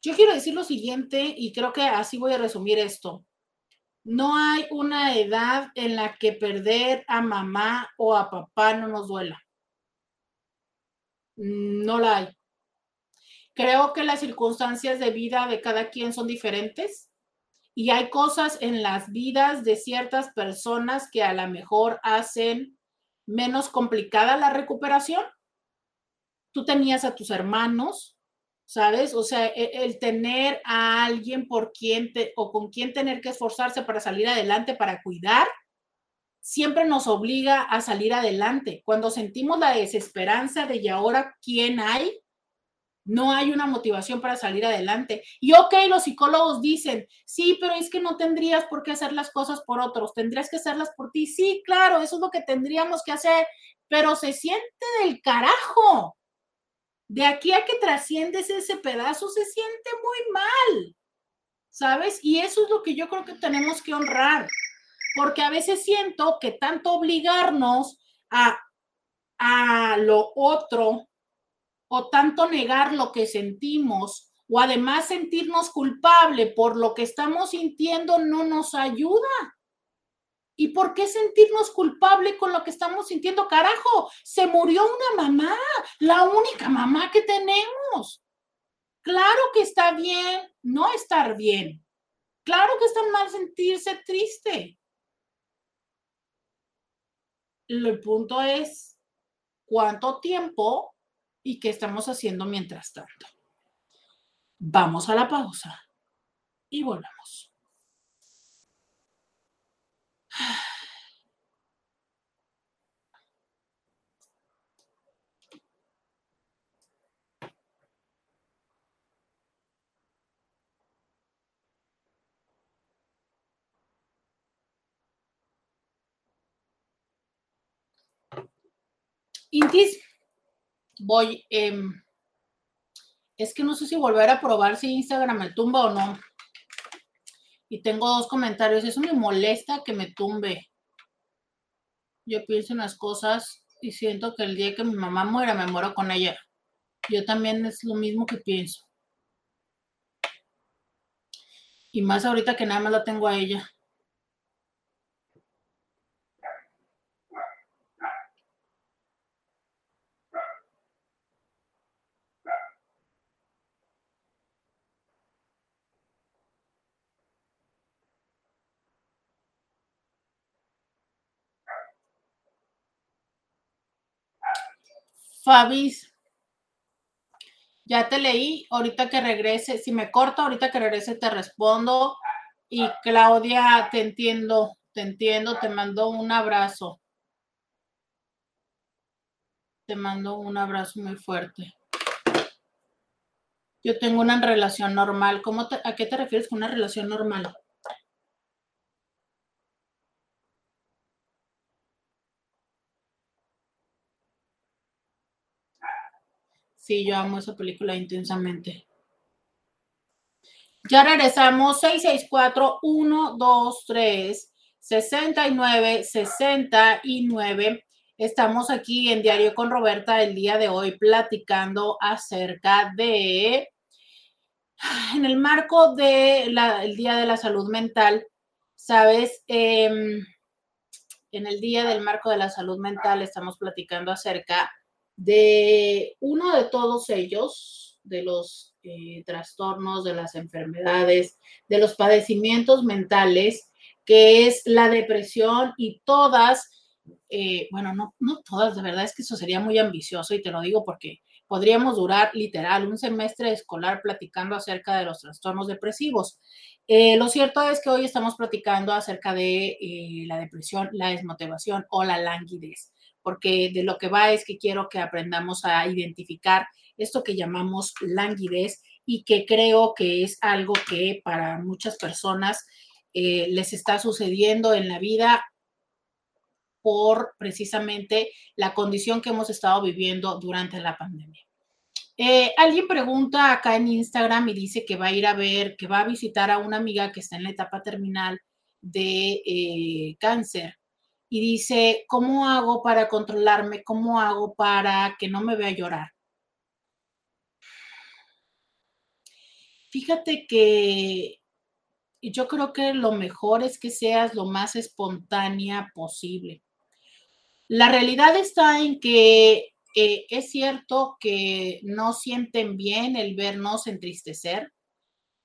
yo quiero decir lo siguiente y creo que así voy a resumir esto. No hay una edad en la que perder a mamá o a papá no nos duela. No la hay. Creo que las circunstancias de vida de cada quien son diferentes y hay cosas en las vidas de ciertas personas que a lo mejor hacen menos complicada la recuperación. Tú tenías a tus hermanos, ¿sabes? O sea, e, el, tener a alguien por quien o con quien tener que esforzarse para salir adelante, para cuidar, siempre nos obliga a salir adelante. Cuando sentimos la desesperanza de y ahora quién hay, no hay una motivación para salir adelante. Y ok, los psicólogos dicen, sí, pero es que no tendrías por qué hacer las cosas por otros, tendrías que hacerlas por ti. Sí, claro, eso es lo que tendríamos que hacer, pero se siente del carajo. De aquí a que trasciendes ese pedazo, se siente muy mal, ¿sabes? Y eso es lo que yo creo que tenemos que honrar, porque a veces siento que tanto obligarnos a, a lo otro, o tanto negar lo que sentimos o además sentirnos culpable por lo que estamos sintiendo no nos ayuda. ¿Y por qué sentirnos culpable con lo que estamos sintiendo? Carajo, se murió una mamá, la única mamá que tenemos. Claro que está bien no estar bien. Claro que está mal sentirse triste. El punto es cuánto tiempo y qué estamos haciendo mientras tanto. Vamos a la pausa y volvemos. Intis, voy, em, es que no sé si volver a probar si Instagram me tumba o no. Y tengo dos comentarios. Eso me molesta que me tumbe. Yo pienso en las cosas y siento que el día que mi mamá muera, me muero con ella. Yo también es lo mismo que pienso. Y más ahorita que nada más la tengo a ella. Fabis, ya te leí, ahorita que regrese, si me corto, ahorita que regrese te respondo. Y Claudia, te entiendo, te entiendo, te mando un abrazo. Te mando un abrazo muy fuerte. Yo tengo una relación normal. ¿Cómo ¿A qué te refieres con una relación normal? Sí, yo amo esa película intensamente. Ya regresamos. 664-123-69-69. Estamos aquí en Diario con Roberta el día de hoy platicando acerca de, en el marco del Día de la Salud Mental, ¿sabes? Em, en el Día del Marco de la Salud Mental estamos platicando acerca de uno de todos ellos, de los eh, trastornos, de las enfermedades, de los padecimientos mentales, que es la depresión y todas, eh, bueno, no, no todas, de verdad es que eso sería muy ambicioso y te lo digo porque podríamos durar literal un semestre escolar platicando acerca de los trastornos depresivos. Eh, lo cierto es que hoy estamos platicando acerca de la depresión, la desmotivación o la languidez porque de lo que va es que quiero que aprendamos a identificar esto que llamamos languidez y que creo que es algo que para muchas personas eh, les está sucediendo en la vida por precisamente la condición que hemos estado viviendo durante la pandemia. Eh, alguien pregunta acá en Instagram y dice que va a ir a ver, que va a visitar a una amiga que está en la etapa terminal de eh, cáncer y dice, ¿cómo hago para controlarme? ¿Cómo hago para que no me vea llorar? Fíjate que yo creo que lo mejor es que seas lo más espontánea posible. La realidad está en que eh, es cierto que no sienten bien el vernos entristecer,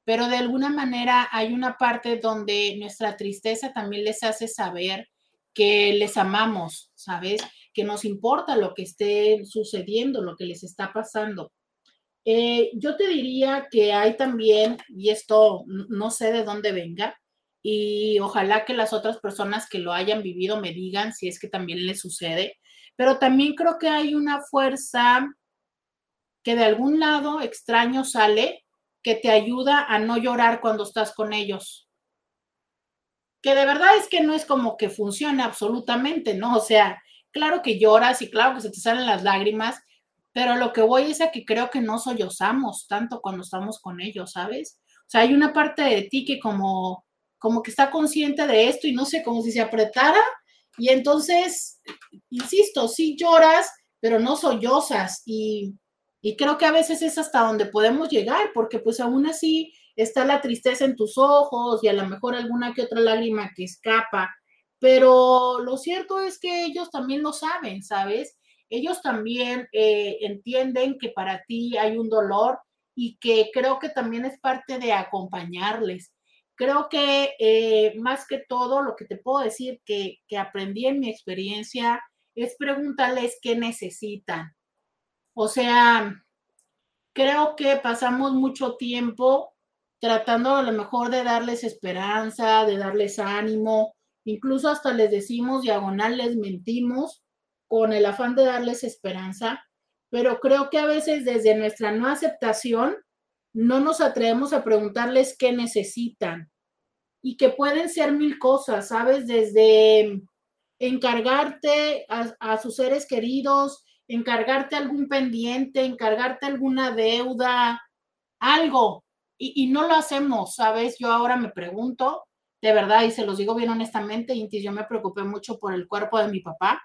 pero de alguna manera hay una parte donde nuestra tristeza también les hace saber que les amamos, ¿sabes? Que nos importa lo que esté sucediendo, lo que les está pasando. Eh, yo te diría que hay también, y esto no sé de dónde venga, y ojalá que las otras personas que lo hayan vivido me digan si es que también les sucede, pero también creo que hay una fuerza que de algún lado extraño sale que te ayuda a no llorar cuando estás con ellos. Que de verdad es que no es como que funcione absolutamente, ¿no? O sea, claro que lloras y claro que se te salen las lágrimas, pero lo que voy es a que creo que no sollozamos tanto cuando estamos con ellos, ¿sabes? O sea, hay una parte de ti que como, como que está consciente de esto y no sé, como si se apretara y entonces, insisto, sí lloras, pero no sollozas. Y, y creo que a veces es hasta donde podemos llegar, porque pues aún así está la tristeza en tus ojos y a lo mejor alguna que otra lágrima que escapa. Pero lo cierto es que ellos también lo saben, ¿sabes? Ellos también eh, entienden que para ti hay un dolor y que creo que también es parte de acompañarles. Creo que eh, más que todo lo que te puedo decir que, que aprendí en mi experiencia es preguntarles qué necesitan. O sea, creo que pasamos mucho tiempo tratando a lo mejor de darles esperanza, de darles ánimo, incluso hasta les decimos diagonal, les mentimos con el afán de darles esperanza, pero creo que a veces desde nuestra no aceptación no nos atrevemos a preguntarles qué necesitan y que pueden ser mil cosas, ¿sabes? Desde encargarte a, sus seres queridos, encargarte algún pendiente, encargarte alguna deuda, algo, y, no lo hacemos, ¿sabes? Yo ahora me pregunto, de verdad, y se los digo bien honestamente, Intis, yo me preocupé mucho por el cuerpo de mi papá,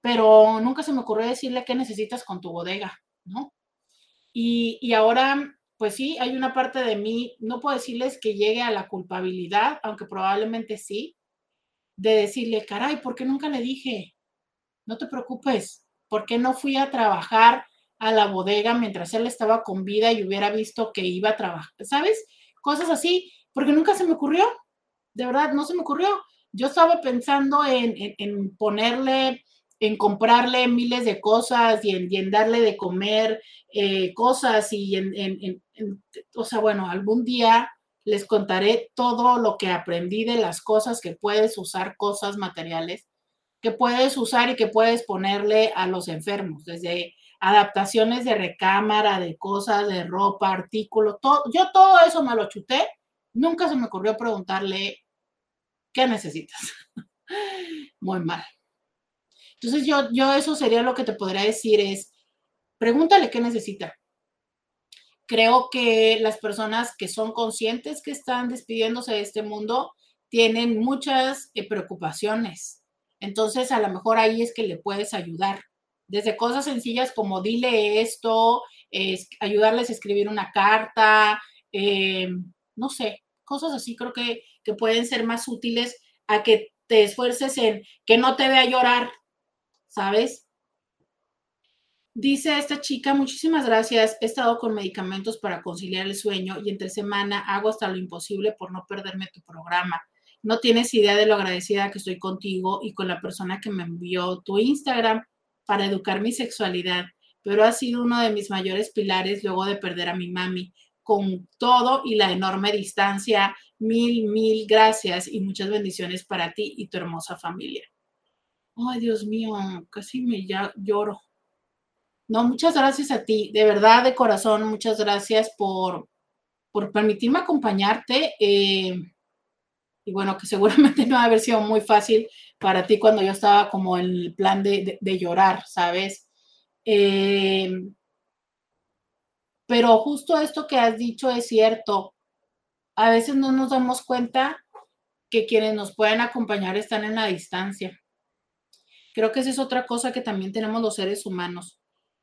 pero nunca se me ocurrió decirle qué necesitas con tu bodega, ¿no? Y, y ahora pues sí, hay una parte de mí, no puedo decirles que llegue a la culpabilidad, aunque probablemente sí, de decirle, caray, ¿por qué nunca le dije? No te preocupes, ¿por qué no fui a trabajar a la bodega mientras él estaba con vida y hubiera visto que iba a trabajar? ¿Sabes? Cosas así, porque nunca se me ocurrió, de verdad, no se me ocurrió. Yo estaba pensando en, en ponerle en comprarle miles de cosas y en, darle de comer eh, cosas y en, en, o sea, bueno, algún día les contaré todo lo que aprendí de las cosas que puedes usar, cosas materiales que puedes usar y que puedes ponerle a los enfermos, desde adaptaciones de recámara, de cosas, de ropa, artículos, todo, yo todo eso me lo chuté, nunca se me ocurrió preguntarle, ¿qué necesitas? Muy mal. Entonces yo, yo eso sería lo que te podría decir es, pregúntale qué necesita. Creo que las personas que son conscientes que están despidiéndose de este mundo tienen muchas eh, preocupaciones. Entonces, a lo mejor ahí es que le puedes ayudar. Desde cosas sencillas como dile esto, es, ayudarles a escribir una carta, eh, no sé, cosas así creo que, que pueden ser más útiles a que te esfuerces en que no te vea llorar, ¿sabes? Dice esta chica, muchísimas gracias. He estado con medicamentos para conciliar el sueño y entre semana hago hasta lo imposible por no perderme tu programa. No tienes idea de lo agradecida que estoy contigo y con la persona que me envió tu Instagram para educar mi sexualidad, pero ha sido uno de mis mayores pilares luego de perder a mi mami. Con todo y la enorme distancia, mil, mil gracias y muchas bendiciones para ti y tu hermosa familia. Ay, Dios mío, casi me ya lloro. No, muchas gracias a ti, de verdad, de corazón, muchas gracias por, por permitirme acompañarte. Eh, y bueno, que seguramente no va a haber sido muy fácil para ti cuando yo estaba como en el plan de, llorar, ¿sabes? Eh, pero justo esto que has dicho es cierto. A veces no nos damos cuenta que quienes nos pueden acompañar están en la distancia. Creo que esa es otra cosa que también tenemos los seres humanos.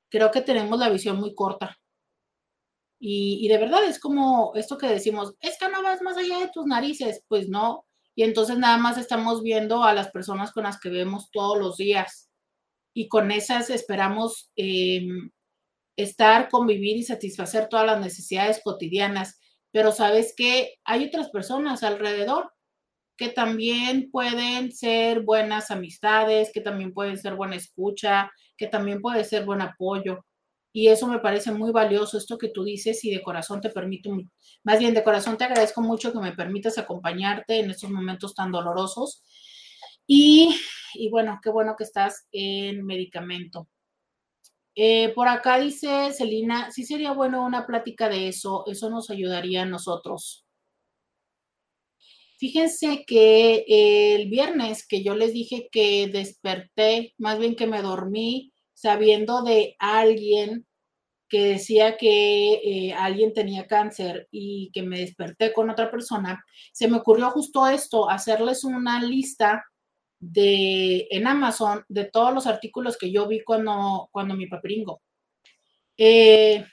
Creo que tenemos la visión muy corta. Y, de verdad es como esto que decimos, es que no vas más allá de tus narices. Pues no. Y entonces nada más estamos viendo a las personas con las que vemos todos los días. Y con esas esperamos em, estar, convivir y satisfacer todas las necesidades cotidianas. Pero sabes que hay otras personas alrededor que también pueden ser buenas amistades, que también pueden ser buena escucha, que también puede ser buen apoyo. Y eso me parece muy valioso, esto que tú dices, y de corazón te permito, más bien de corazón te agradezco mucho que me permitas acompañarte en estos momentos tan dolorosos. Y, y bueno, qué bueno que estás en medicamento. Eh, por acá dice Celina, sí sería bueno una plática de eso, eso nos ayudaría a nosotros. Fíjense que el viernes que yo les dije que desperté, más bien que me dormí sabiendo de alguien que decía que eh, alguien tenía cáncer y que me desperté con otra persona, se me ocurrió justo esto, hacerles una lista de en Amazon de todos los artículos que yo vi cuando, cuando mi papringo. Eh,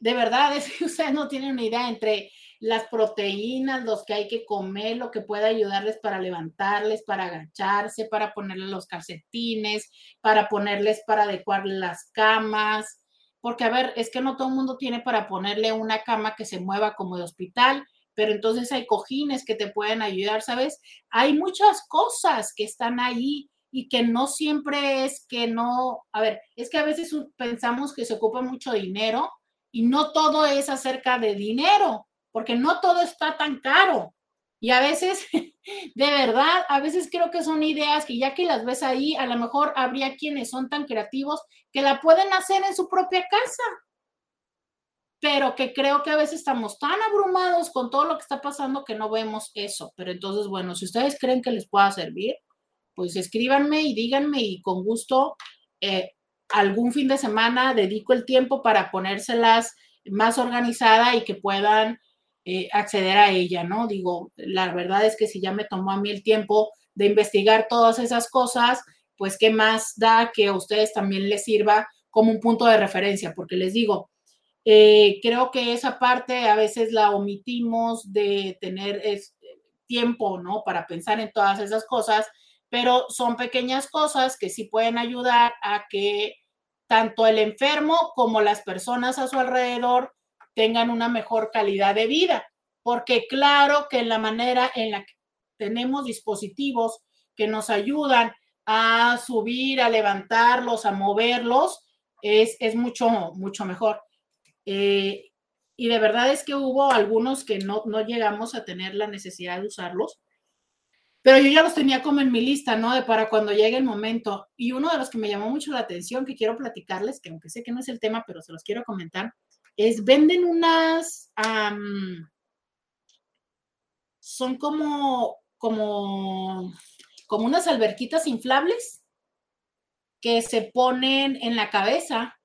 de verdad, es que ustedes no tienen una idea entre las proteínas, los que hay que comer, lo que puede ayudarles para levantarles, para agacharse, para ponerles los calcetines, para ponerles, para adecuar las camas. Porque, a ver, es que no todo el mundo tiene para ponerle una cama que se mueva como de hospital, pero entonces hay cojines que te pueden ayudar, ¿sabes? Hay muchas cosas que están ahí y que no siempre es que no, a ver, es que a veces pensamos que se ocupa mucho dinero y no todo es acerca de dinero porque no todo está tan caro. Y a veces, de verdad, a veces creo que son ideas que ya que las ves ahí, a lo mejor habría quienes son tan creativos que la pueden hacer en su propia casa. Pero que creo que a veces estamos tan abrumados con todo lo que está pasando que no vemos eso. Pero entonces, bueno, si ustedes creen que les pueda servir, pues escríbanme y díganme y con gusto eh, algún fin de semana dedico el tiempo para ponérselas más organizada y que puedan eh, acceder a ella, ¿no? Digo, la verdad es que si ya me tomó a mí el tiempo de investigar todas esas cosas, pues qué más da que a ustedes también les sirva como un punto de referencia, porque les digo, eh, creo que esa parte a veces la omitimos de tener tiempo, ¿no? Para pensar en todas esas cosas, pero son pequeñas cosas que sí pueden ayudar a que tanto el enfermo como las personas a su alrededor tengan una mejor calidad de vida, porque claro que en la manera en la que tenemos dispositivos que nos ayudan a subir, a levantarlos, a moverlos, es, es mucho, mucho mejor. Eh, y de verdad es que hubo algunos que no, no llegamos a tener la necesidad de usarlos, pero yo ya los tenía como en mi lista, ¿no? De para cuando llegue el momento. Y uno de los que me llamó mucho la atención, que quiero platicarles, que aunque sé que no es el tema, pero se los quiero comentar, es venden unas, son como, como, como unas alberquitas inflables que se ponen en la cabeza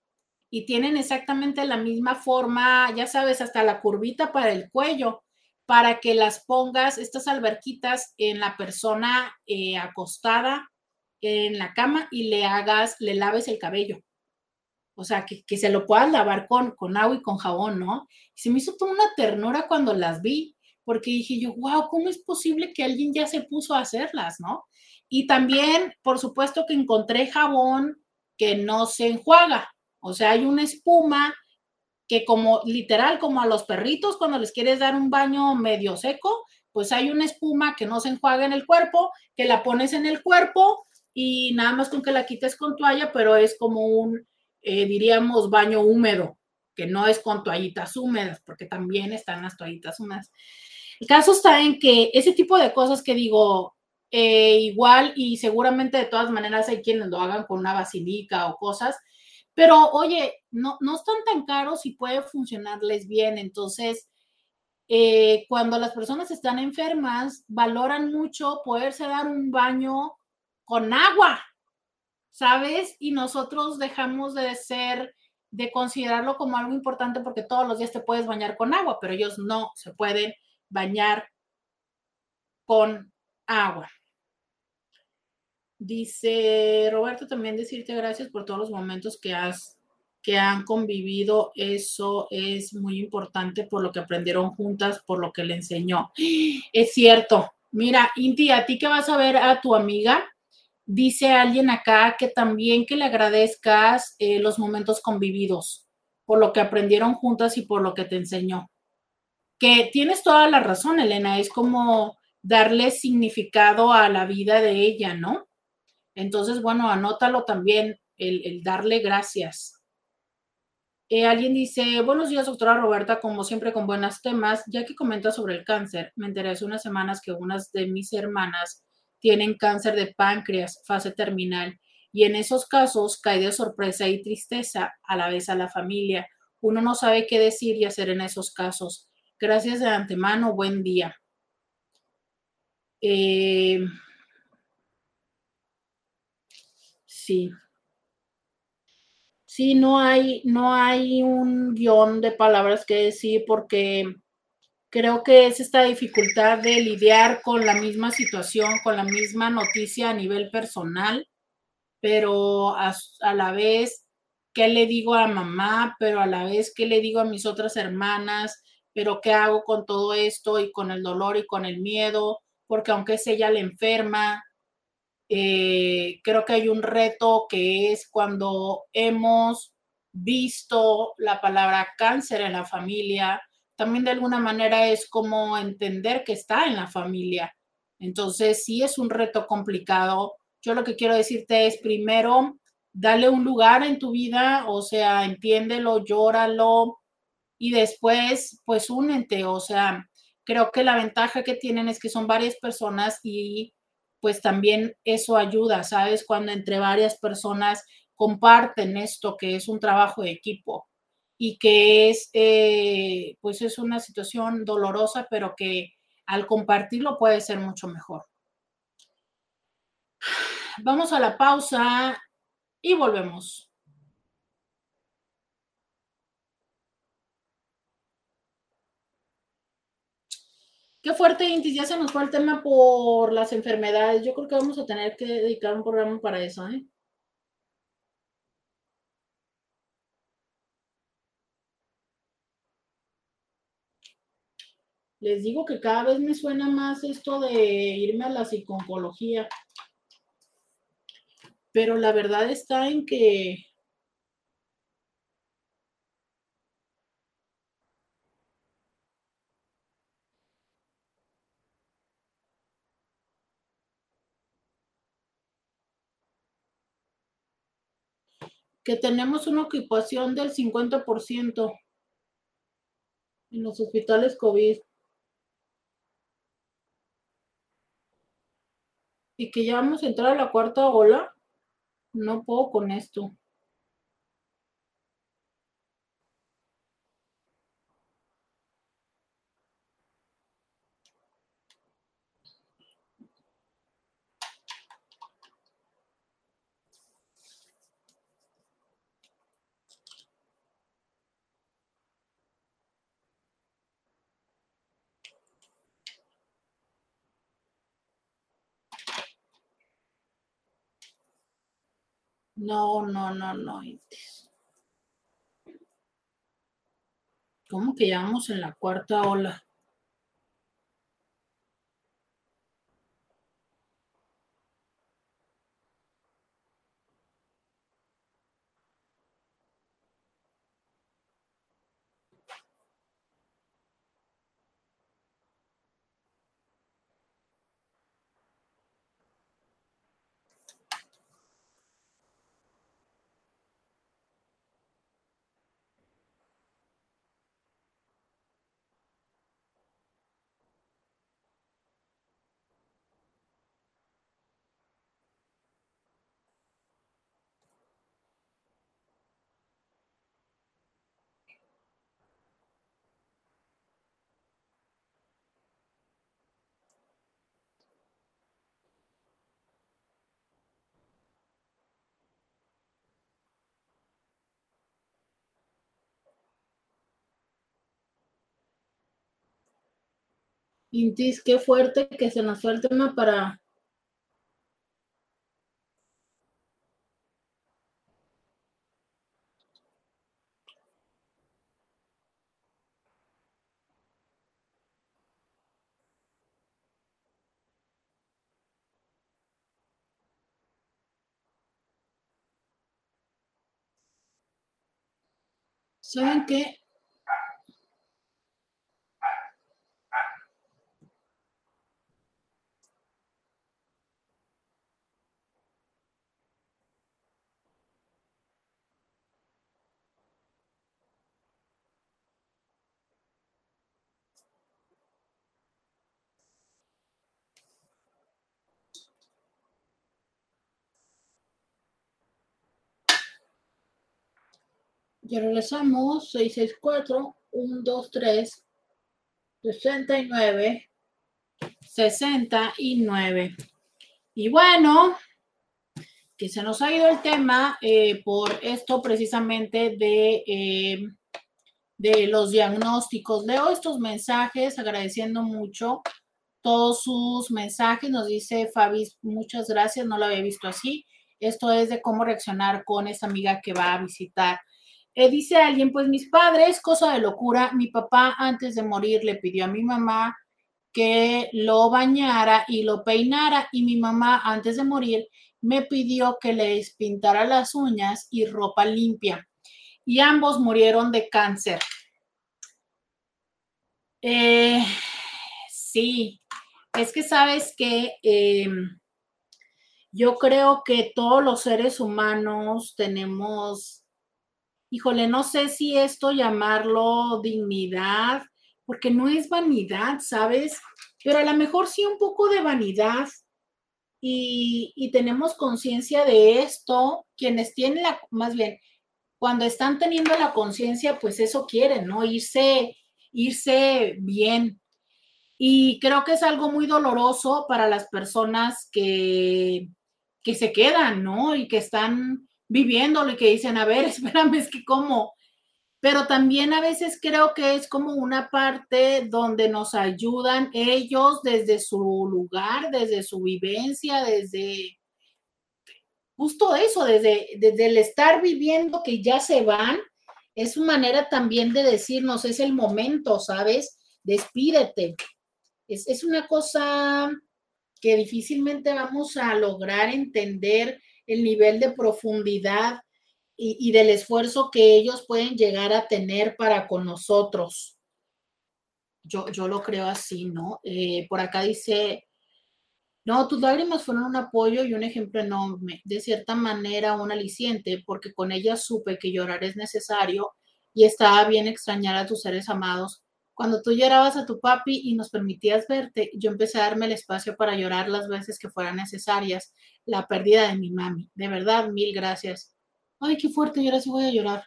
y tienen exactamente la misma forma, ya sabes, hasta la curvita para el cuello, para que las pongas, estas alberquitas, en la persona eh, acostada en la cama y le hagas, le laves el cabello o sea, que, se lo puedas lavar con, con agua y con jabón, ¿no? Se me hizo toda una ternura cuando las vi, porque dije yo, wow, ¿cómo es posible que alguien ya se puso a hacerlas, ¿no? Y también, por supuesto, que encontré jabón que no se enjuaga, o sea, hay una espuma que como literal, como a los perritos cuando les quieres dar un baño medio seco, pues hay una espuma que no se enjuaga en el cuerpo, que la pones en el cuerpo y nada más con que la quites con toalla, pero es como un, eh, diríamos, baño húmedo, que no es con toallitas húmedas, porque también están las toallitas húmedas. El caso está en que ese tipo de cosas que digo, eh, igual y seguramente de todas maneras hay quienes lo hagan con una basilica o cosas, Pero oye, no, no están tan caros y puede funcionarles bien. Entonces, eh, cuando las personas están enfermas, valoran mucho poderse dar un baño con agua, ¿sabes? Y nosotros dejamos de ser, de considerarlo como algo importante porque todos los días te puedes bañar con agua, pero ellos no se pueden bañar con agua. Dice Roberto también decirte gracias por todos los momentos que has que han convivido, eso es muy importante por lo que aprendieron juntas, por lo que le enseñó. Es cierto. Mira, Inti, a ti que vas a ver a tu amiga, dice alguien acá que también que le agradezcas eh, los momentos convividos, por lo que aprendieron juntas y por lo que te enseñó. Que tienes toda la razón, Elena, es como darle significado a la vida de ella, ¿no? Entonces, bueno, anótalo también, el, darle gracias. Eh, alguien dice, buenos días, doctora Roberta, como siempre con buenos temas, ya que comenta sobre el cáncer, me enteré hace unas semanas que unas de mis hermanas tienen cáncer de páncreas, fase terminal, y en esos casos cae de sorpresa y tristeza a la vez a la familia. Uno no sabe qué decir y hacer en esos casos. Gracias de antemano, buen día. Eh, Sí. Sí, no hay, no hay un guion de palabras que decir porque creo que es esta dificultad de lidiar con la misma situación, con la misma noticia a nivel personal, pero a, a la vez, ¿qué le digo a mamá? Pero a la vez, ¿qué le digo a mis otras hermanas? Pero ¿qué hago con todo esto y con el dolor y con el miedo? Porque aunque es ella la enferma, eh, creo que hay un reto que es cuando hemos visto la palabra cáncer en la familia, también de alguna manera es como entender que está en la familia. Entonces, sí es un reto complicado. Yo lo que quiero decirte es primero, dale un lugar en tu vida, o sea, entiéndelo, llóralo y después, pues únete. O sea, creo que la ventaja que tienen es que son varias personas y pues también eso ayuda, ¿sabes? Cuando entre varias personas comparten esto, que es un trabajo de equipo y que es, eh, pues es una situación dolorosa, pero que al compartirlo puede ser mucho mejor. Vamos a la pausa y volvemos. Qué fuerte, Intis, ya se nos fue el tema por las enfermedades. Yo creo que vamos a tener que dedicar un programa para eso, ¿eh? Les digo que cada vez me suena más esto de irme a la psicología. Pero la verdad está en que que tenemos una ocupación del 50% en los hospitales COVID. Y que ya vamos a entrar a la cuarta ola. No puedo con esto. No, no, no, no. ¿Cómo que ya vamos en la cuarta ola? Intis, qué fuerte que se nos fue el tema para ¿Saben qué? Ya regresamos, 664 123 69 69. Y bueno, que se nos ha ido el tema eh, por esto precisamente de, eh, de los diagnósticos. Leo estos mensajes agradeciendo mucho todos sus mensajes. Nos dice Fabi, muchas gracias, no lo había visto así. Esto es de cómo reaccionar con esa amiga que va a visitar eh, dice alguien, pues mis padres, cosa de locura, mi papá antes de morir le pidió a mi mamá que lo bañara y lo peinara y mi mamá antes de morir me pidió que les pintara las uñas y ropa limpia y ambos murieron de cáncer. Eh, sí, es que sabes que em, yo creo que todos los seres humanos tenemos híjole, no sé si esto llamarlo dignidad, porque no es vanidad, ¿sabes? Pero a lo mejor sí un poco de vanidad y, tenemos conciencia de esto, quienes tienen la, más bien, cuando están teniendo la conciencia, pues eso quieren, ¿no? Irse, irse bien. Y creo que es algo muy doloroso para las personas que, que se quedan, ¿no? Y que están viviéndolo y que dicen, a ver, espérame, es que cómo. Pero también a veces creo que es como una parte donde nos ayudan ellos desde su lugar, desde su vivencia, desde justo eso, desde, desde el estar viviendo que ya se van, es su manera también de decirnos, es el momento, ¿sabes? Despídete. Es, es una cosa que difícilmente vamos a lograr entender el nivel de profundidad y, del esfuerzo que ellos pueden llegar a tener para con nosotros. Yo, yo lo creo así, ¿no? Eh, por acá dice, no, tus lágrimas fueron un apoyo y un ejemplo enorme, de cierta manera un aliciente, porque con ellas supe que llorar es necesario y estaba bien extrañar a tus seres amados. Cuando tú llorabas a tu papi y nos permitías verte, yo empecé a darme el espacio para llorar las veces que fueran necesarias la pérdida de mi mami. De verdad, mil gracias. Ay, qué fuerte, yo ahora sí voy a llorar.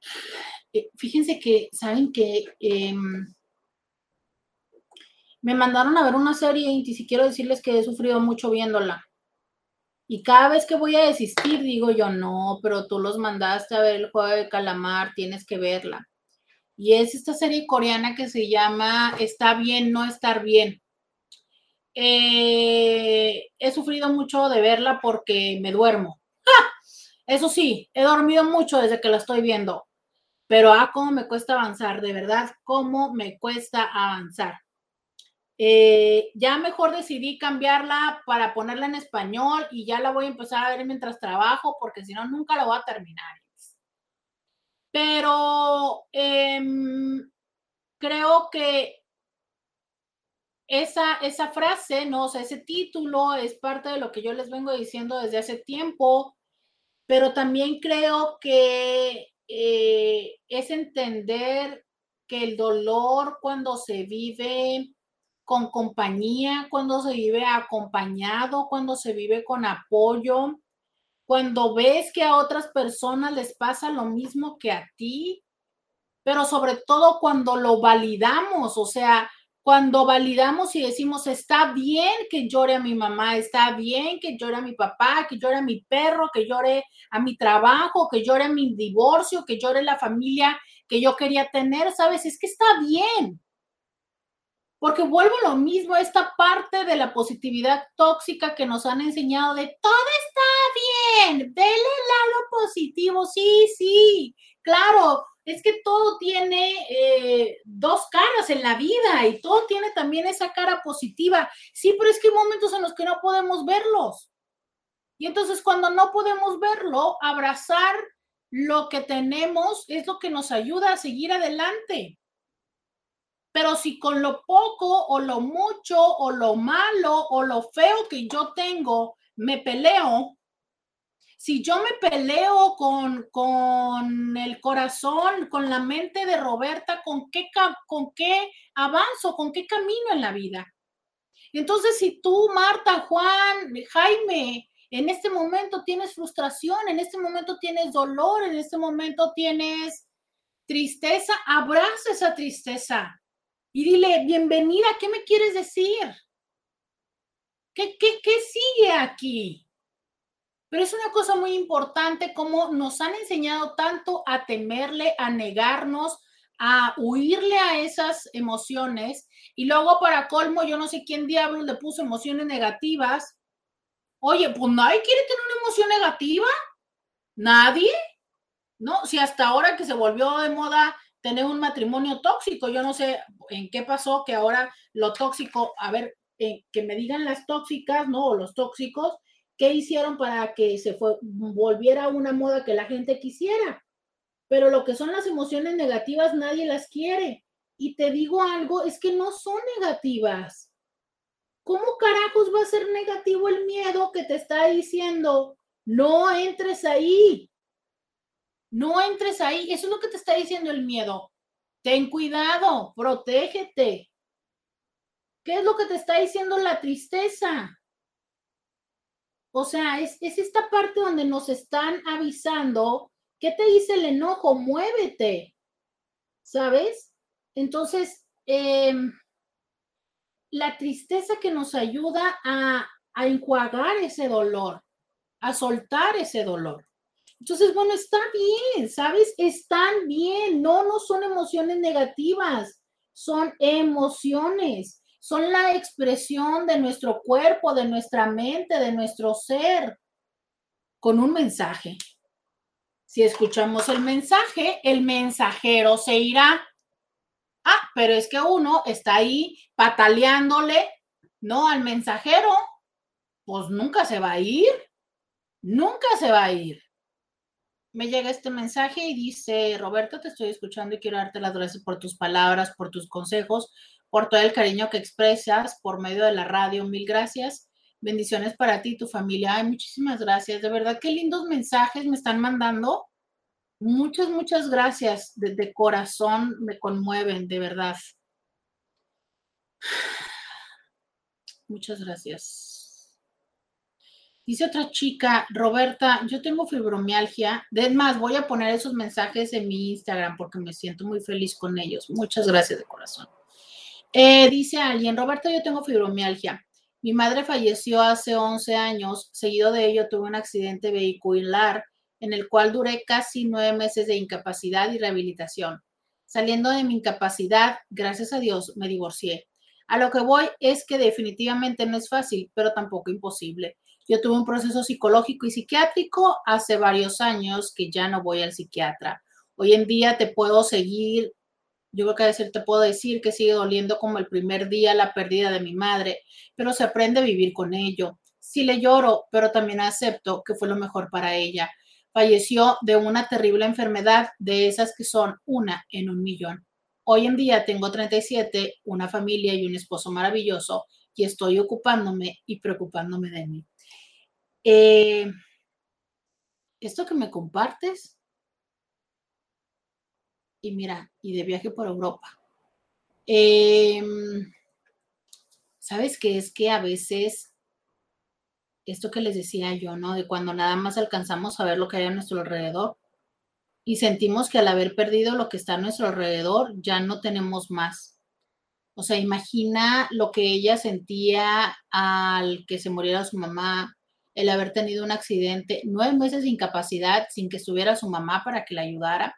Eh, fíjense que, ¿saben que em, me mandaron a ver una serie y si quiero decirles que he sufrido mucho viéndola. Y cada vez que voy a desistir, digo yo, no, pero tú los mandaste a ver el juego de calamar, tienes que verla. Y es esta serie coreana que se llama Está bien, no estar bien. Eh, he sufrido mucho de verla porque me duermo. Eso sí, he dormido mucho desde que la estoy viendo, pero ah, cómo me cuesta avanzar, de verdad, cómo me cuesta avanzar. Eh, ya mejor decidí cambiarla para ponerla en español y ya la voy a empezar a ver mientras trabajo porque si no, nunca la voy a terminar. Pero em, creo que esa, esa frase, ¿no? Ese título es parte de lo que yo les vengo diciendo desde hace tiempo, pero también creo que eh, es entender que el dolor cuando se vive con compañía, cuando se vive acompañado, cuando se vive con apoyo, cuando ves que a otras personas les pasa lo mismo que a ti, pero sobre todo cuando lo validamos, o sea, cuando validamos y decimos, está bien que llore a mi mamá, está bien que llore a mi papá, que llore a mi perro, que llore a mi trabajo, que llore a mi divorcio, que llore la familia que yo quería tener, ¿sabes? Es que está bien. Porque vuelvo lo mismo, esta parte de la positividad tóxica que nos han enseñado de todo está bien, vele el lado positivo, sí, sí, claro, es que todo tiene eh, dos caras en la vida y todo tiene también esa cara positiva. Sí, pero es que hay momentos en los que no podemos verlos. Y entonces cuando no podemos verlo, abrazar lo que tenemos es lo que nos ayuda a seguir adelante. Pero si con lo poco o lo mucho o lo malo o lo feo que yo tengo me peleo, si yo me peleo con, con el corazón, con la mente de Roberta, ¿con qué, ¿con qué avanzo? ¿Con qué camino en la vida? Entonces, si tú, Marta, Juan, Jaime, en este momento tienes frustración, en este momento tienes dolor, en este momento tienes tristeza, abraza esa tristeza y dile, bienvenida, ¿qué me quieres decir? ¿Qué, qué, qué sigue aquí? Pero es una cosa muy importante como nos han enseñado tanto a temerle, a negarnos, a huirle a esas emociones. Y luego para colmo, yo no sé quién diablos le puso emociones negativas. Oye, pues nadie quiere tener una emoción negativa. Nadie. No, si hasta ahora que se volvió de moda tener un matrimonio tóxico. Yo no sé en qué pasó que ahora lo tóxico, a ver, eh, que me digan las tóxicas, ¿no? O los tóxicos, ¿qué hicieron para que se fue, volviera una moda que la gente quisiera? Pero lo que son las emociones negativas, nadie las quiere. Y te digo algo, es que no son negativas. ¿Cómo carajos va a ser negativo el miedo que te está diciendo, no entres ahí? No entres ahí. Eso es lo que te está diciendo el miedo. Ten cuidado, protégete. ¿Qué es lo que te está diciendo la tristeza? O sea, es, esta parte donde nos están avisando. ¿Qué te dice el enojo? Muévete. ¿Sabes? Entonces, em, la tristeza que nos ayuda a, a enjuagar ese dolor, a soltar ese dolor. Entonces, bueno, está bien, ¿sabes? Están bien, no, no son emociones negativas, son emociones, son la expresión de nuestro cuerpo, de nuestra mente, de nuestro ser, con un mensaje. Si escuchamos el mensaje, el mensajero se irá. Ah, pero es que uno está ahí pataleándole, ¿no? Al mensajero, pues nunca se va a ir, nunca se va a ir me llega este mensaje y dice, Roberto, te estoy escuchando y quiero darte las gracias por tus palabras, por tus consejos, por todo el cariño que expresas por medio de la radio. Mil gracias. Bendiciones para ti y tu familia. Ay, muchísimas gracias. De verdad, qué lindos mensajes me están mandando. Muchas, muchas gracias. Desde corazón me conmueven, de verdad. Muchas gracias. Dice otra chica, Roberta, yo tengo fibromialgia. Es más, voy a poner esos mensajes en mi Instagram porque me siento muy feliz con ellos. Muchas gracias de corazón. Eh, dice alguien, Roberta, yo tengo fibromialgia. Mi madre falleció hace 11 años. Seguido de ello, tuve un accidente vehicular en el cual duré casi nueve meses de incapacidad y rehabilitación. Saliendo de mi incapacidad, gracias a Dios, me divorcié. A lo que voy es que definitivamente no es fácil, pero tampoco imposible. Yo tuve un proceso psicológico y psiquiátrico hace varios años que ya no voy al psiquiatra. Hoy en día te puedo seguir, yo creo que decir, te puedo decir que sigue doliendo como el primer día la pérdida de mi madre, pero se aprende a vivir con ello. Sí le lloro, pero también acepto que fue lo mejor para ella. Falleció de una terrible enfermedad, de esas que son una en un millón. Hoy en día tengo 37, una familia y un esposo maravilloso y estoy ocupándome y preocupándome de mí. Eh, esto que me compartes, y mira, y de viaje por Europa. Em, ¿Sabes qué? Es que a veces, esto que les decía yo, ¿no? De cuando nada más alcanzamos a ver lo que hay a nuestro alrededor y sentimos que al haber perdido lo que está a nuestro alrededor, ya no tenemos más. O sea, imagina lo que ella sentía al que se muriera su mamá, el haber tenido un accidente, nueve meses de incapacidad sin que estuviera su mamá para que la ayudara.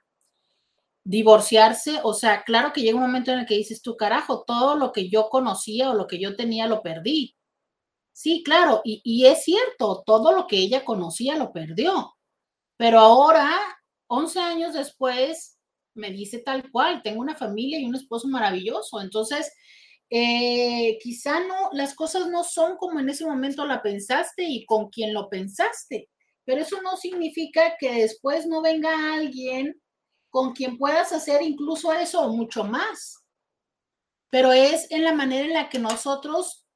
divorciarse, o sea, claro que llega un momento en el que dices tú, carajo, todo lo que yo conocía o lo que yo tenía lo perdí. Sí, claro, y, y es cierto, todo lo que ella conocía lo perdió. Pero ahora, 11 años después, me dice tal cual, tengo una familia y un esposo maravilloso. Entonces, eh, quizá no, las cosas no son como en ese momento la pensaste y con quien lo pensaste, pero eso no significa que después no venga alguien con quien puedas hacer incluso eso o mucho más. Pero es en la manera en la que nosotros,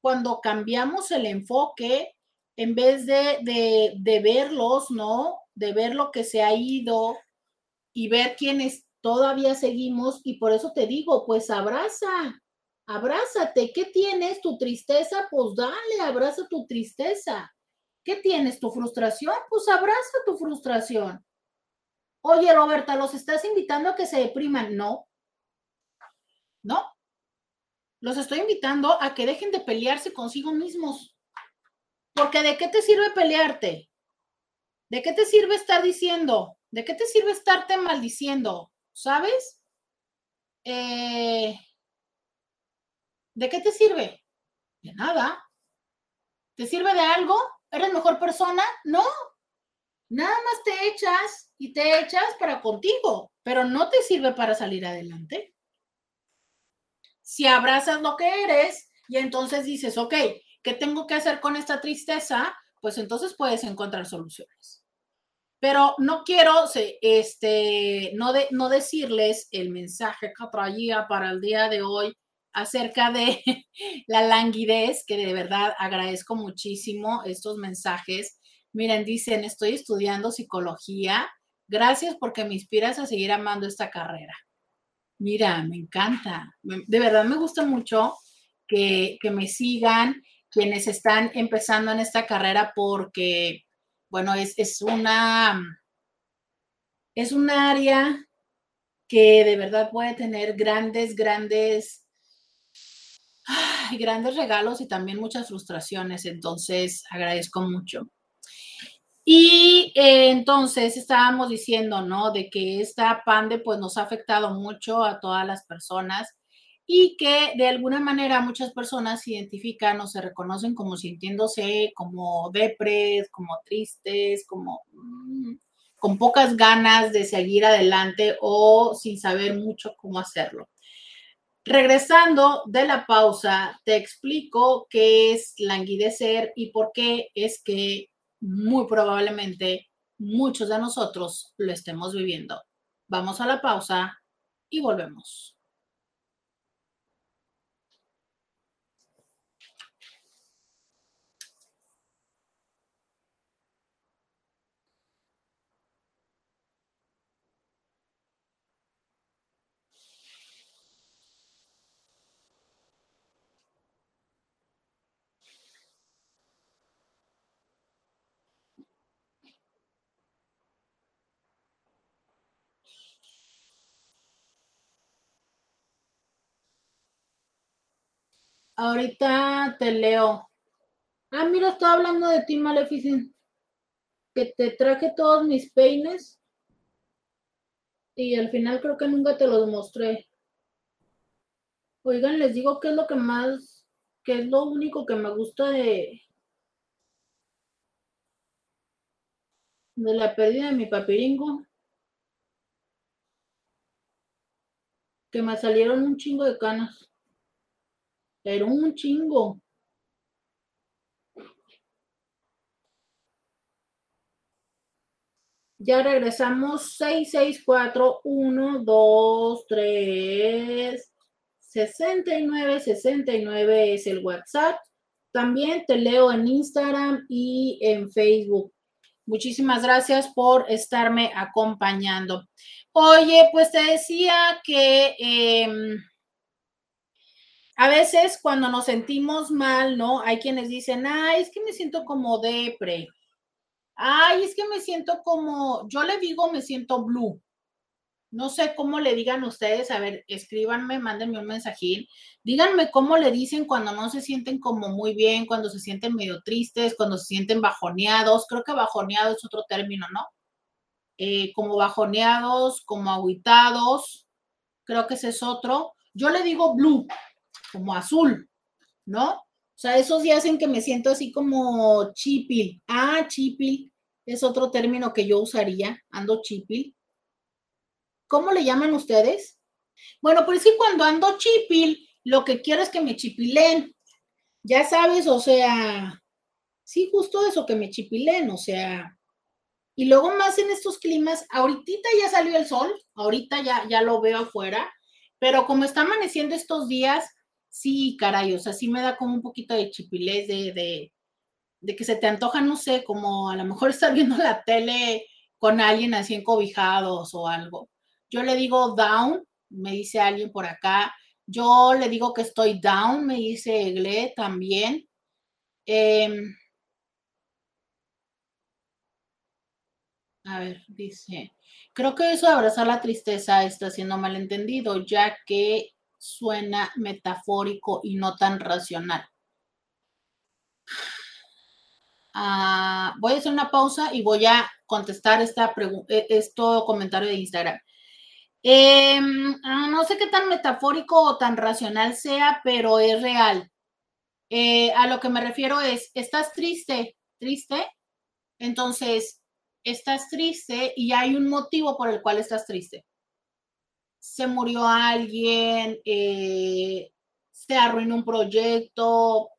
cuando cambiamos el enfoque, en vez de, de, de verlos, ¿no? De ver lo que se ha ido y ver quiénes todavía seguimos, y por eso te digo, pues abraza, abrázate. ¿Qué tienes? ¿Tu tristeza? Pues dale, abraza tu tristeza. ¿Qué tienes? ¿Tu frustración? Pues abraza tu frustración. Oye, Roberta, ¿los estás invitando a que se depriman? No. No. Los estoy invitando a que dejen de pelearse consigo mismos. Porque ¿de qué te sirve pelearte? ¿De qué te sirve estar diciendo? ¿De qué te sirve estarte maldiciendo? ¿Sabes? Eh, ¿De qué te sirve? De nada. ¿Te sirve de algo? ¿Eres mejor persona? No. Nada más te echas y te echas para contigo, pero no te sirve para salir adelante. Si abrazas lo que eres y entonces dices, ok, ¿qué tengo que hacer con esta tristeza? Pues entonces puedes encontrar soluciones. Pero no quiero este, no, de, no decirles el mensaje que traía para el día de hoy acerca de la languidez, que de verdad agradezco muchísimo estos mensajes. Miren, dicen, estoy estudiando psicología. Gracias porque me inspiras a seguir amando esta carrera. Mira, me encanta. De verdad me gusta mucho que, que me sigan quienes están empezando en esta carrera porque, bueno, es, es una, es un área que de verdad puede tener grandes, grandes grandes regalos y también muchas frustraciones, entonces agradezco mucho. Y eh, entonces estábamos diciendo, ¿no? De que esta pande pues nos ha afectado mucho a todas las personas y que de alguna manera muchas personas se identifican o se reconocen como sintiéndose como depres, como tristes, como mm, con pocas ganas de seguir adelante o sin saber mucho cómo hacerlo. Regresando de la pausa, te explico qué es languidecer y por qué es que muy probablemente muchos de nosotros lo estemos viviendo. Vamos a la pausa y volvemos. Ahorita te leo. Ah, mira, estaba hablando de ti, Maleficent. Que te traje todos mis peines. Y al final creo que nunca te los mostré. Oigan, les digo qué es lo que más, qué es lo único que me gusta de, de la pérdida de mi papiringo. Que me salieron un chingo de canas pero un chingo. Ya regresamos 664 1 2 3 69 69 es el WhatsApp. También te leo en Instagram y en Facebook. Muchísimas gracias por estarme acompañando. Oye, pues te decía que eh, a veces cuando nos sentimos mal, ¿no? Hay quienes dicen, ay, es que me siento como depre. Ay, es que me siento como, yo le digo, me siento blue. No sé cómo le digan ustedes, a ver, escríbanme, mándenme un mensajín. Díganme cómo le dicen cuando no se sienten como muy bien, cuando se sienten medio tristes, cuando se sienten bajoneados. Creo que bajoneado es otro término, ¿no? eh, como bajoneados, como aguitados, creo que ese es otro. Yo le digo blue, como azul, ¿no? O sea, esos días en que me siento así como chipil. Ah, chipil es otro término que yo usaría, ando chipil. ¿Cómo le llaman ustedes? Bueno, pues sí, cuando ando chipil, lo que quiero es que me chipilen. Ya sabes, o sea, sí, justo eso, que me chipilen, o sea. Y luego más en estos climas, ahorita ya salió el sol, ahorita ya, ya lo veo afuera, pero como está amaneciendo estos días, sí, caray, o sea, sí me da como un poquito de chipilez de, que se te antoja, no sé, como a lo mejor estar viendo la tele con alguien así encobijados o algo. Yo le digo down, me dice alguien por acá. Yo le digo que estoy down, me dice Gle también. Em, a ver, dice, creo que eso de abrazar la tristeza está siendo malentendido, ya que suena metafórico y no tan racional. Ah, voy a hacer una pausa y voy a contestar esta e, comentario de Instagram. Em, ah, no sé qué tan metafórico o tan racional sea, pero es real. Eh, a lo que me refiero es, estás triste, triste, entonces estás triste y hay un motivo por el cual estás triste. Se murió alguien, eh, se arruinó un proyecto,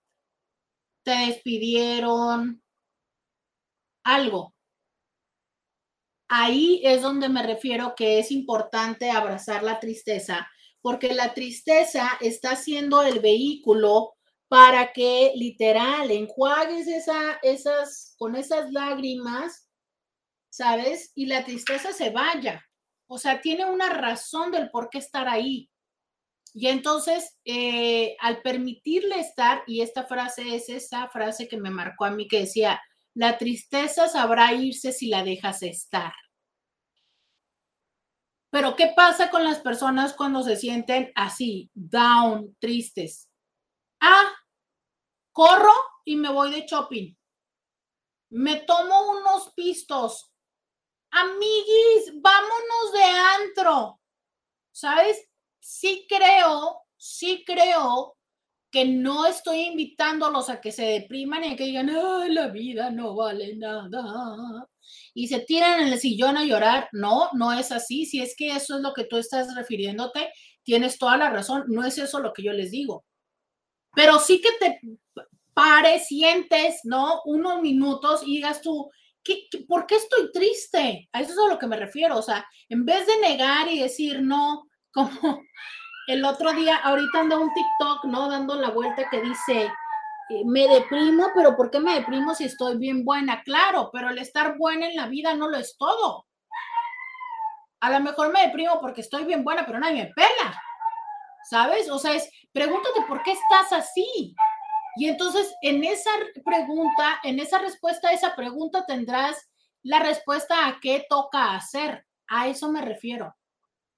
te despidieron, algo. Ahí es donde me refiero que es importante abrazar la tristeza, porque la tristeza está siendo el vehículo para que literal enjuagues esa, esas, con esas lágrimas, ¿sabes? Y la tristeza se vaya. O sea, tiene una razón del por qué estar ahí. Y entonces, eh, al permitirle estar, y esta frase es esa frase que me marcó a mí que decía, la tristeza sabrá irse si la dejas estar. Pero ¿qué pasa con las personas cuando se sienten así, down, tristes? Ah, corro y me voy de shopping. Me tomo unos pistos. Amiguis, vámonos de antro. ¿Sabes? Sí creo, sí creo que no estoy invitándolos a que se depriman y que digan, ay, la vida no vale nada. Y se tiran en el sillón a llorar. No, no es así. Si es que eso es lo que tú estás refiriéndote, tienes toda la razón. No es eso lo que yo les digo. Pero sí que te pares, sientes, ¿no? Unos minutos y digas tú, ¿qué, por qué estoy triste? A eso es a lo que me refiero. O sea, en vez de negar y decir no, como el otro día, ahorita anda un TikTok, ¿no? Dando la vuelta que dice, eh, me deprimo, pero ¿por qué me deprimo si estoy bien buena? Claro, pero el estar buena en la vida no lo es todo. A lo mejor me deprimo porque estoy bien buena, pero nadie me pela. ¿Sabes? O sea, es, pregúntate por qué estás así. Y entonces en esa pregunta, en esa respuesta a esa pregunta tendrás la respuesta a qué toca hacer. A eso me refiero.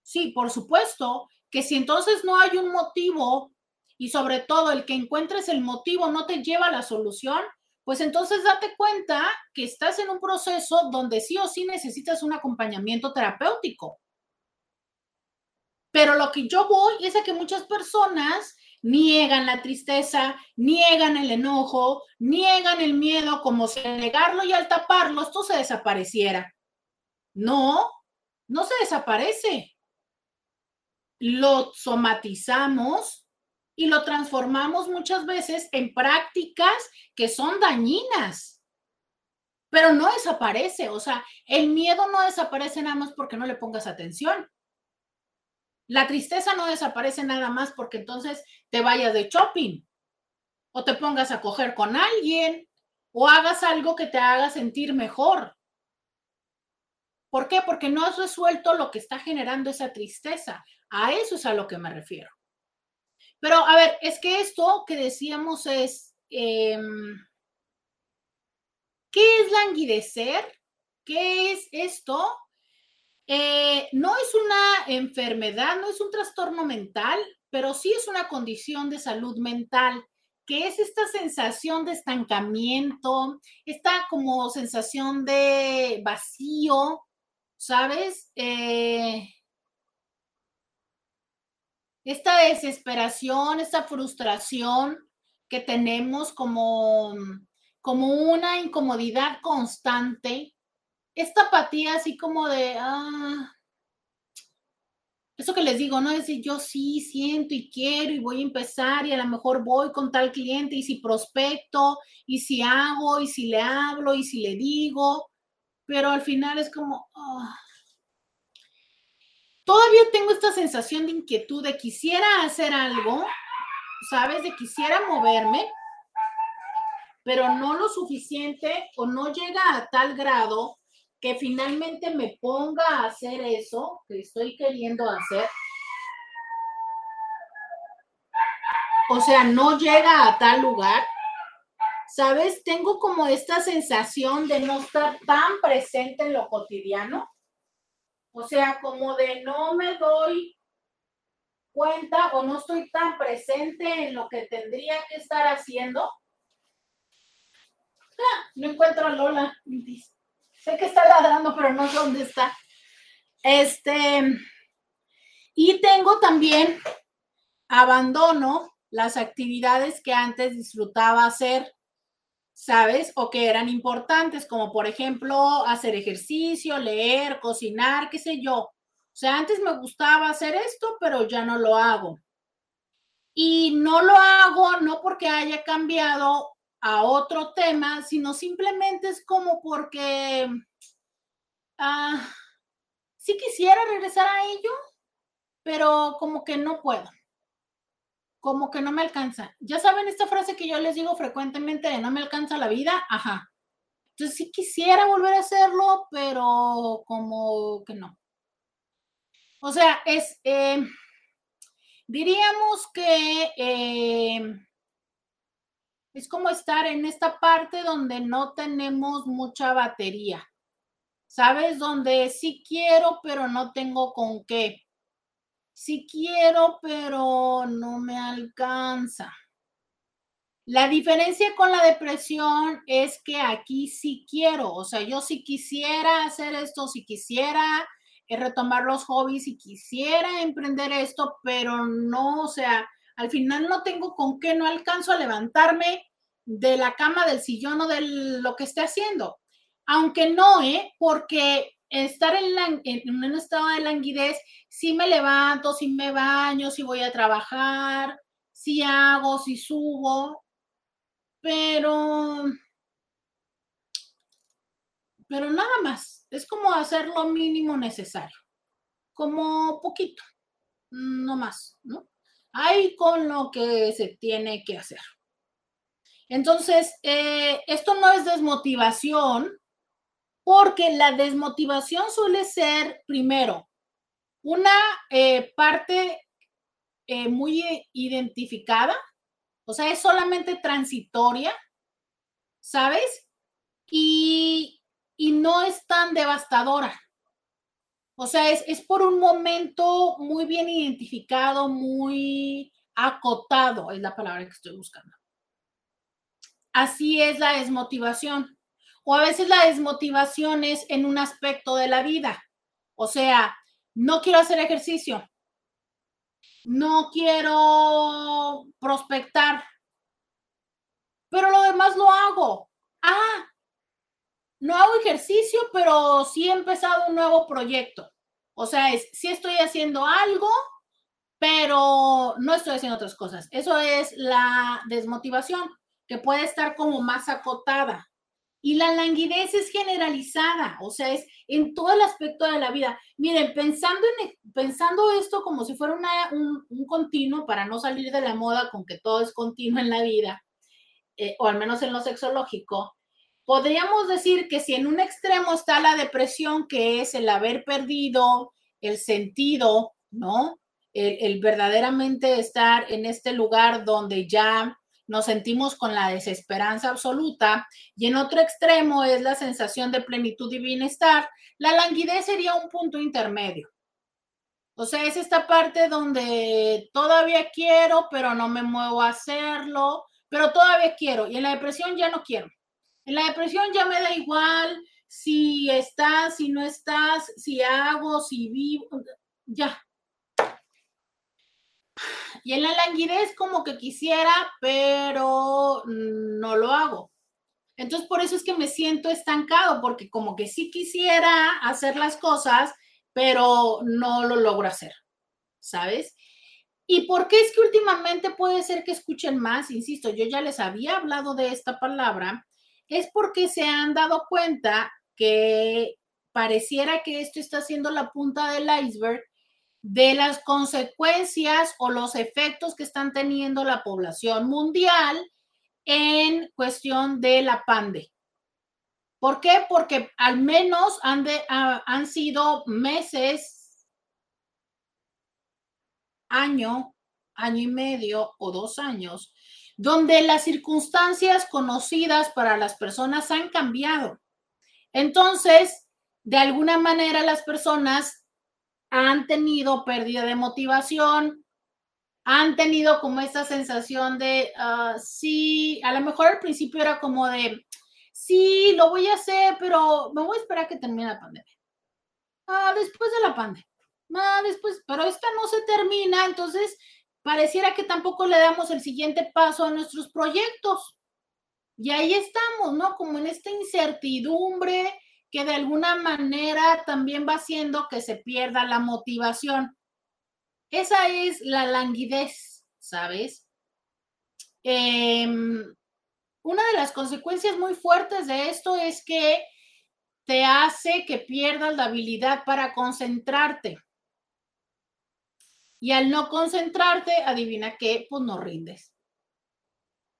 Sí, por supuesto, que si entonces no hay un motivo y sobre todo el que encuentres el motivo no te lleva a la solución, pues entonces date cuenta que estás en un proceso donde sí o sí necesitas un acompañamiento terapéutico. Pero lo que yo voy es a que muchas personas niegan la tristeza, niegan el enojo, niegan el miedo, como si al negarlo y al taparlo esto se desapareciera. No, no se desaparece lo somatizamos y lo transformamos muchas veces en prácticas que son dañinas, pero no desaparece. O sea, el miedo no desaparece nada más porque no le pongas atención. La tristeza no desaparece nada más porque entonces te vayas de shopping o te pongas a coger con alguien o hagas algo que te haga sentir mejor. ¿Por qué? Porque no has resuelto lo que está generando esa tristeza. A eso es a lo que me refiero. Pero a ver, es que esto que decíamos es, em, ¿qué es languidecer? ¿Qué es esto? Eh, no es una enfermedad, no es un trastorno mental, pero sí es una condición de salud mental, que es esta sensación de estancamiento, esta como sensación de vacío, ¿sabes? Eh, esta desesperación, esta frustración que tenemos como, como una incomodidad constante, esta apatía así como de, ah, eso que les digo, ¿no? Es decir, yo sí siento y quiero y voy a empezar y a lo mejor voy con tal cliente y si prospecto y si hago y si le hablo y si le digo, pero al final es como, ah, todavía tengo esta sensación de inquietud de quisiera hacer algo, ¿sabes? De quisiera moverme, pero no lo suficiente o no llega a tal grado que finalmente me ponga a hacer eso que estoy queriendo hacer. O sea, no llega a tal lugar. ¿Sabes? Tengo como esta sensación de no estar tan presente en lo cotidiano o sea, como de no me doy cuenta o no estoy tan presente en lo que tendría que estar haciendo. Ah, no encuentro a Lola. Sé que está ladrando, pero no sé dónde está. Este, y tengo también abandono las actividades que antes disfrutaba hacer. ¿sabes? O que eran importantes, como por ejemplo hacer ejercicio, leer, cocinar, qué sé yo. O sea, antes me gustaba hacer esto, pero ya no lo hago. Y no lo hago no porque haya cambiado a otro tema, sino simplemente es como porque ah, sí quisiera regresar a ello, pero como que no puedo como que no me alcanza. Ya saben esta frase que yo les digo frecuentemente de no me alcanza la vida, ajá. Entonces sí quisiera volver a hacerlo, pero como que no. O sea, es, eh, diríamos que eh, es como estar en esta parte donde no tenemos mucha batería, ¿sabes? Donde sí quiero, pero no tengo con qué sí quiero, pero no me alcanza. La diferencia con la depresión es que aquí sí quiero, o sea, yo sí quisiera hacer esto, si quisiera eh, retomar los hobbies, si quisiera emprender esto, pero no, o sea, al final no tengo con qué, no alcanzo a levantarme de la cama, del sillón o de lo que esté haciendo. Aunque no, ¿eh? Porque estar en, en, un estado de languidez, si me levanto, si me baño, si voy a trabajar, si hago, si subo, pero, pero nada más, es como hacer lo mínimo necesario, como poquito, no más, ¿no? Hay con lo que se tiene que hacer. Entonces, eh, esto no es desmotivación, porque la desmotivación suele ser, primero, una eh, parte eh, muy identificada, o sea, es solamente transitoria, ¿sabes? Y, no es tan devastadora. O sea, es, es por un momento muy bien identificado, muy acotado, es la palabra que estoy buscando. Así es la desmotivación o a veces la desmotivación es en un aspecto de la vida. O sea, no quiero hacer ejercicio, no quiero prospectar, pero lo demás lo hago. Ah, no hago ejercicio, pero sí he empezado un nuevo proyecto. O sea, es, sí estoy haciendo algo, pero no estoy haciendo otras cosas. Eso es la desmotivación, que puede estar como más acotada. Y la languidez es generalizada, o sea, es en todo el aspecto de la vida. Miren, pensando, en, e, pensando esto como si fuera un, continuo, para no salir de la moda con que todo es continuo en la vida, eh, o al menos en lo sexológico, podríamos decir que si en un extremo está la depresión, que es el haber perdido el sentido, ¿no? el verdaderamente estar en este lugar donde ya nos sentimos con la desesperanza absoluta y en otro extremo es la sensación de plenitud y bienestar, la languidez sería un punto intermedio. O sea, es esta parte donde todavía quiero, pero no me muevo a hacerlo, pero todavía quiero. Y en la depresión ya no quiero. En la depresión ya me da igual, si estás, si no estás, si hago, si vivo, ya. Y en la languidez como que quisiera, pero no lo hago. Entonces por eso es que me siento estancado, porque como que sí quisiera hacer las cosas, pero no lo logro hacer, ¿sabes? ¿Y por qué es que últimamente puede ser que escuchen más? Insisto, yo ya les había hablado de esta palabra, es porque se han dado cuenta que pareciera que esto está siendo la punta del iceberg de las consecuencias o los efectos que están teniendo la población mundial en cuestión de la pandemia. ¿Por qué? Porque al menos han, ah, han sido meses, año, año y medio o dos años, donde las circunstancias conocidas para las personas han cambiado. Entonces, de alguna manera las personas han tenido pérdida de motivación, han tenido como esta sensación de, ah, sí, a lo mejor al principio era como de, sí, lo voy a hacer, pero me voy a esperar a que termine la pandemia. Ah, después de la pandemia. Ah, después, pero esta no se termina, entonces pareciera que tampoco le damos el siguiente paso a nuestros proyectos. Y ahí estamos, ¿no? Como en esta incertidumbre que de alguna manera también va haciendo que se pierda la motivación. Esa es la languidez, ¿sabes? Em, una de las consecuencias muy fuertes de esto es que te hace que pierdas la habilidad para concentrarte. Y al no concentrarte, adivina qué, pues no rindes.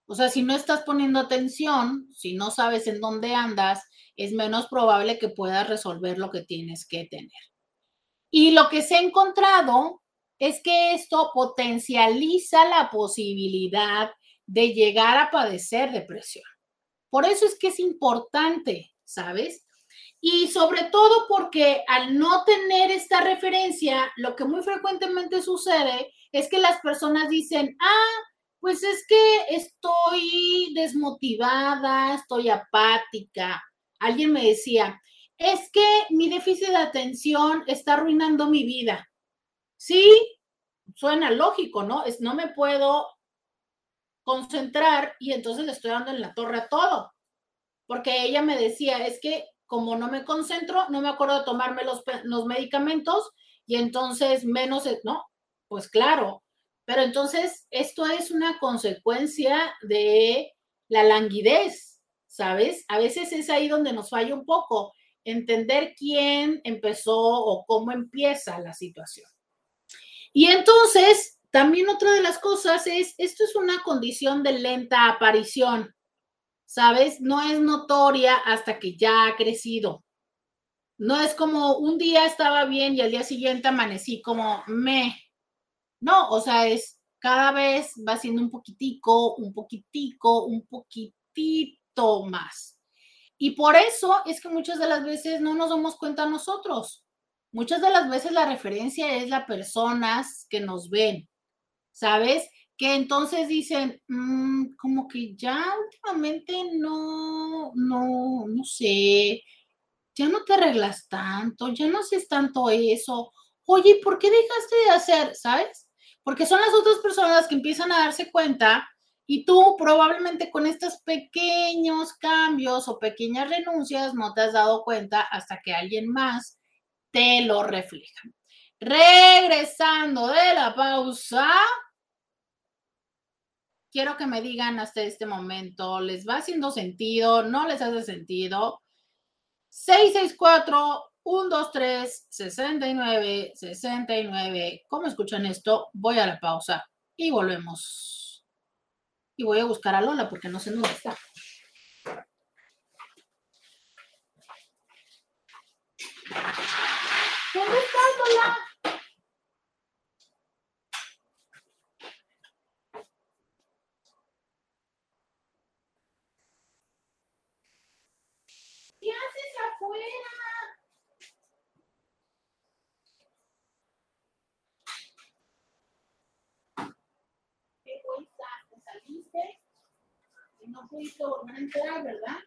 O sea, si no estás poniendo atención, si no sabes en dónde andas, es menos probable que puedas resolver lo que tienes que tener. Y lo que se ha encontrado es que esto potencializa la posibilidad de llegar a padecer depresión. Por eso es que es importante, ¿sabes? Y sobre todo porque al no tener esta referencia, lo que muy frecuentemente sucede es que las personas dicen, ah, pues es que estoy desmotivada, estoy apática. Alguien me decía, es que mi déficit de atención está arruinando mi vida. Sí, suena lógico, ¿no? Es no me puedo concentrar y entonces le estoy dando en la torre a todo. Porque ella me decía, es que como no me concentro, no me acuerdo de tomarme los, medicamentos y entonces menos, ¿no? Pues claro, pero entonces esto es una consecuencia de la languidez, ¿sabes? A veces es ahí donde nos falla un poco, entender quién empezó o cómo empieza la situación. Y entonces, también otra de las cosas es, esto es una condición de lenta aparición, ¿sabes? No es notoria hasta que ya ha crecido. No es como un día estaba bien y al día siguiente amanecí como me. No, o sea, es cada vez va siendo un poquitico, un poquitico, un poquitito más. Y por eso es que muchas de las veces no nos damos cuenta nosotros. Muchas de las veces la referencia es las personas que nos ven, ¿sabes? Que entonces dicen, mm, como que ya últimamente no, no, no sé, ya no te arreglas tanto, ya no haces tanto eso. Oye, ¿por qué dejaste de hacer? ¿Sabes? Porque son las otras personas que empiezan a darse cuenta y tú probablemente con estos pequeños cambios o pequeñas renuncias no te has dado cuenta hasta que alguien más te lo refleja. Regresando de la pausa, quiero que me digan hasta este momento, ¿les va haciendo sentido? ¿No les hace sentido? 664 123 69 69. ¿Cómo escuchan esto? Voy a la pausa y volvemos. Y voy a buscar a Lola porque no sé dónde está. ¿Dónde estás, Lola? ¿Qué haces afuera? ¿Qué egoísta? ¿Te saliste? Y no pudiste volver a entrar, ¿verdad?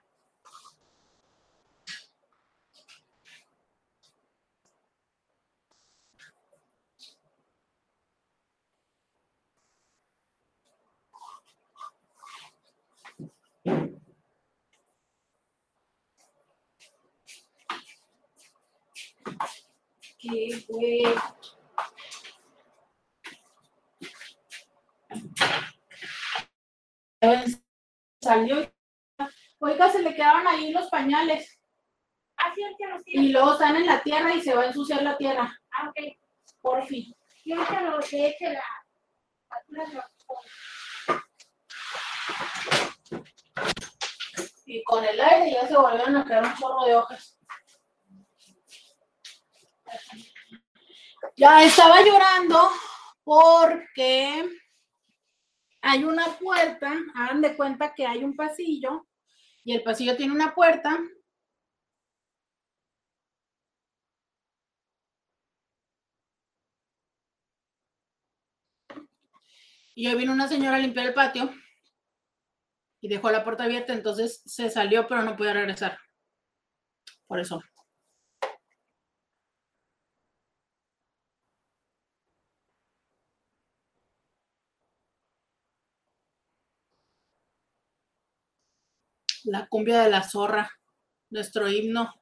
Qué, güey. Salió. Oiga, se le quedaban ahí los pañales. Que los Y luego están en la tierra y se va a ensuciar la tierra. Ah, ok. Por fin. Y ahorita lo que eche la. Y con el aire ya se volvieron a quedar un chorro de hojas. Ya estaba llorando porque hay una puerta, hagan de cuenta que hay un pasillo y el pasillo tiene una puerta. Y hoy vino una señora a limpiar el patio y dejó la puerta abierta, entonces se salió, pero no puede regresar. Por eso. La cumbia de la zorra, nuestro himno.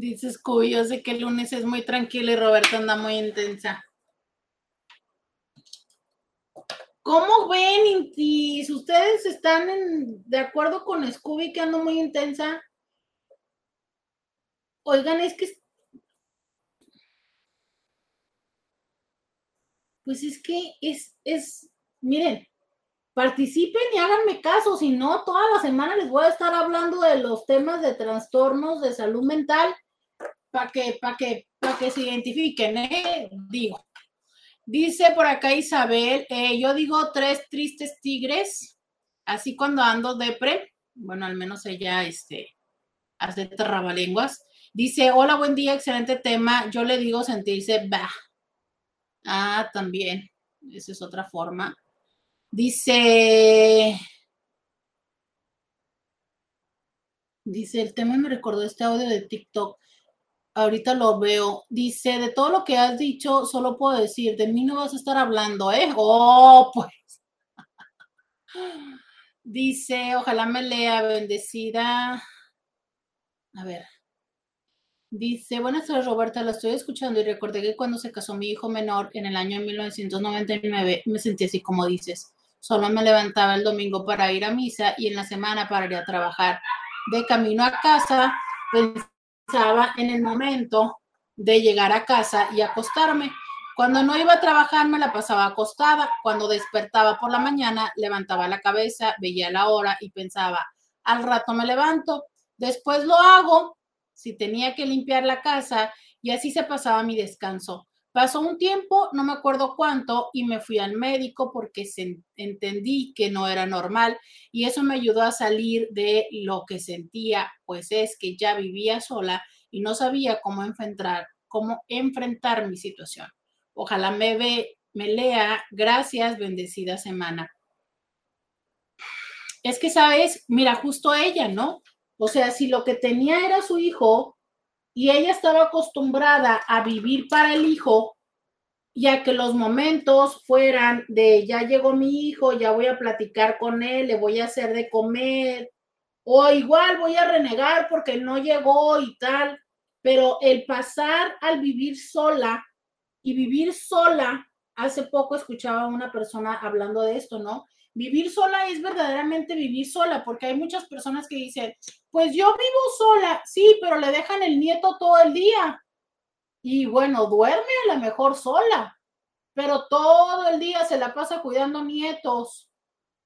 Dice Scooby, yo sé que el lunes es muy tranquilo y Roberto anda muy intensa. ¿Cómo ven, Intis? ¿Ustedes están de acuerdo con Scooby que ando muy intensa? Oigan, es que... Pues es que es, es, miren, participen y háganme caso, si no, toda la semana les voy a estar hablando de los temas de trastornos de salud mental para que, para que, que se identifiquen, ¿eh? Digo. Dice por acá Isabel, eh, yo digo tres tristes tigres, así cuando ando depre, bueno, al menos ella, este, hace trabalenguas. Dice, hola, buen día, excelente tema. Yo le digo sentirse bah. Ah, también, esa es otra forma. Dice, dice, el tema me recordó este audio de TikTok. Ahorita lo veo. Dice, de todo lo que has dicho, solo puedo decir, de mí no vas a estar hablando, ¿eh? Oh, pues. Dice, ojalá me lea, bendecida. A ver. Dice, buenas tardes Roberta, la estoy escuchando y recordé que cuando se casó mi hijo menor en el año de 1999 me sentí así como dices. Solo me levantaba el domingo para ir a misa y en la semana para ir a trabajar. De camino a casa pensaba en el momento de llegar a casa y acostarme. Cuando no iba a trabajar me la pasaba acostada. Cuando despertaba por la mañana levantaba la cabeza, veía la hora y pensaba, al rato me levanto, después lo hago si tenía que limpiar la casa y así se pasaba mi descanso. Pasó un tiempo, no me acuerdo cuánto, y me fui al médico porque se, entendí que no era normal y eso me ayudó a salir de lo que sentía, pues es que ya vivía sola y no sabía cómo enfrentar, cómo enfrentar mi situación. Ojalá me ve, me lea. Gracias, bendecida semana. Es que, ¿sabes? Mira, justo ella, ¿no? O sea, si lo que tenía era su hijo y ella estaba acostumbrada a vivir para el hijo, ya que los momentos fueran de ya llegó mi hijo, ya voy a platicar con él, le voy a hacer de comer, o igual voy a renegar porque no llegó y tal, pero el pasar al vivir sola y vivir sola, hace poco escuchaba a una persona hablando de esto, ¿no? Vivir sola es verdaderamente vivir sola, porque hay muchas personas que dicen, pues yo vivo sola, sí, pero le dejan el nieto todo el día. Y bueno, duerme a lo mejor sola, pero todo el día se la pasa cuidando nietos.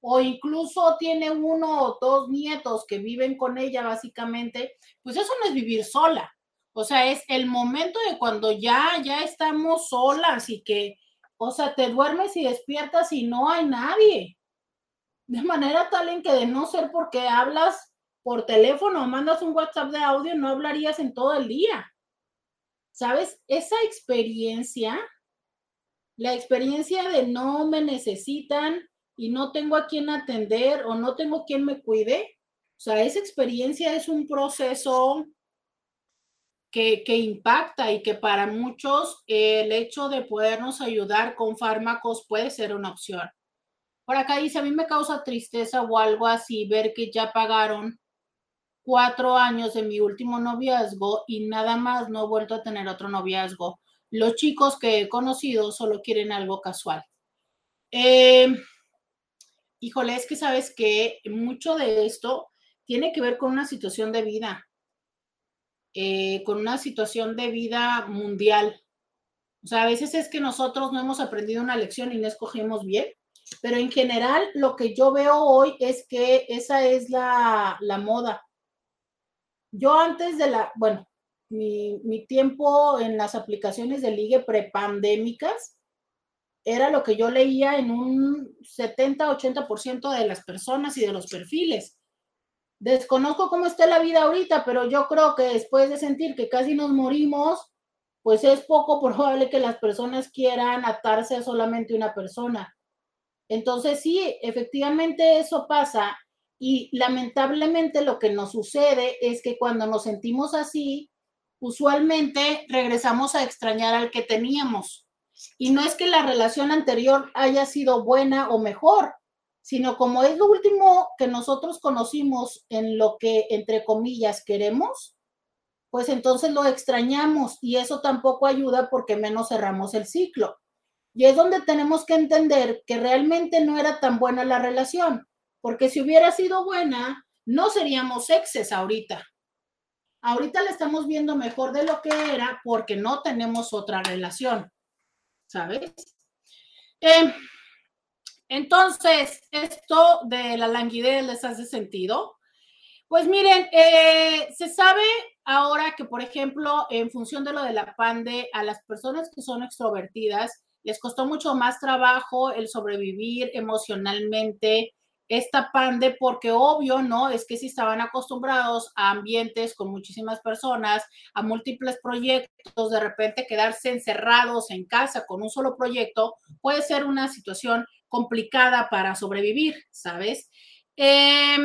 O incluso tiene uno o dos nietos que viven con ella básicamente, pues eso no es vivir sola. O sea, es el momento de cuando ya, ya estamos solas y que, o sea, te duermes y despiertas y no hay nadie de manera tal en que de no ser porque hablas por teléfono o mandas un WhatsApp de audio, no hablarías en todo el día. ¿Sabes? Esa experiencia la experiencia de no me necesitan y no tengo a quien atender o no tengo quien me cuide. O sea, esa experiencia es un proceso que, que impacta y que para muchos el hecho de podernos ayudar con fármacos puede ser una opción. Por acá dice, a mí me causa tristeza o algo así ver que ya pagaron cuatro años de mi último noviazgo y nada más no he vuelto a tener otro noviazgo. Los chicos que he conocido solo quieren algo casual. Eh, híjole, es que sabes que mucho de esto tiene que ver con una situación de vida, eh, con una situación de vida mundial. O sea, a veces es que nosotros no hemos aprendido una lección y no escogimos bien, pero en general lo que yo veo hoy es que esa es la, la moda. Yo antes de la, bueno, mi, mi, tiempo en las aplicaciones de ligue prepandémicas era lo que yo leía en un 70-80% de las personas y de los perfiles. Desconozco cómo está la vida ahorita, pero yo creo que después de sentir que casi nos morimos, pues es poco probable que las personas quieran atarse a solamente una persona. Entonces, sí, efectivamente eso pasa y lamentablemente lo que nos sucede es que cuando nos sentimos así, usualmente regresamos a extrañar al que teníamos. Y no es que la relación anterior haya sido buena o mejor, sino como es lo último que nosotros conocimos en lo que, entre comillas, queremos, pues entonces lo extrañamos y eso tampoco ayuda porque menos cerramos el ciclo. Y es donde tenemos que entender que realmente no era tan buena la relación, porque si hubiera sido buena, no seríamos exes ahorita. Ahorita la estamos viendo mejor de lo que era porque no tenemos otra relación, ¿sabes? Eh, entonces, esto de la languidez les hace sentido. Pues miren, eh, se sabe ahora que, por ejemplo, en función de lo de la pande, a las personas que son extrovertidas, les costó mucho más trabajo el sobrevivir emocionalmente esta pande, porque obvio, ¿no? Es que si estaban acostumbrados a ambientes con muchísimas personas, a múltiples proyectos, de repente quedarse encerrados en casa con un solo proyecto puede ser una situación complicada para sobrevivir, ¿sabes? Eh,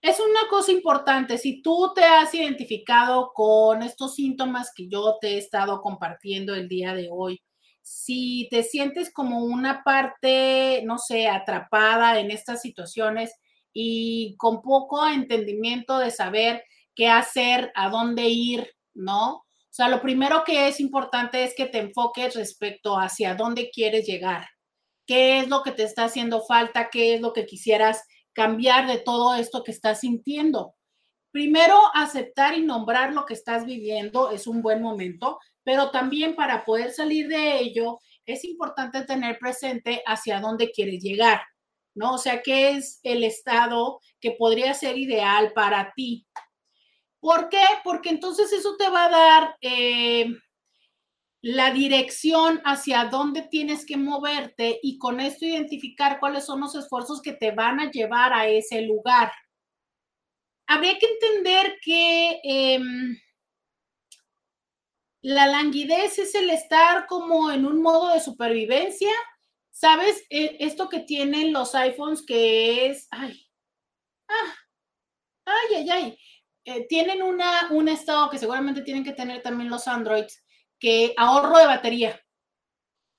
es una cosa importante, si tú te has identificado con estos síntomas que yo te he estado compartiendo el día de hoy, si te sientes como una parte, no sé, atrapada en estas situaciones y con poco entendimiento de saber qué hacer, a dónde ir, ¿no? O sea, lo primero que es importante es que te enfoques respecto hacia dónde quieres llegar, qué es lo que te está haciendo falta, qué es lo que quisieras cambiar de todo esto que estás sintiendo. Primero, aceptar y nombrar lo que estás viviendo es un buen momento pero también para poder salir de ello es importante tener presente hacia dónde quieres llegar, ¿no? O sea, qué es el estado que podría ser ideal para ti. ¿Por qué? Porque entonces eso te va a dar eh, la dirección hacia dónde tienes que moverte y con esto identificar cuáles son los esfuerzos que te van a llevar a ese lugar. Habría que entender que... Eh, la languidez es el estar como en un modo de supervivencia. ¿Sabes? E, esto que tienen los iPhones que es, ay, ah, ay, ay, ay. Eh, tienen una, un estado que seguramente tienen que tener también los Androids, que ahorro de batería.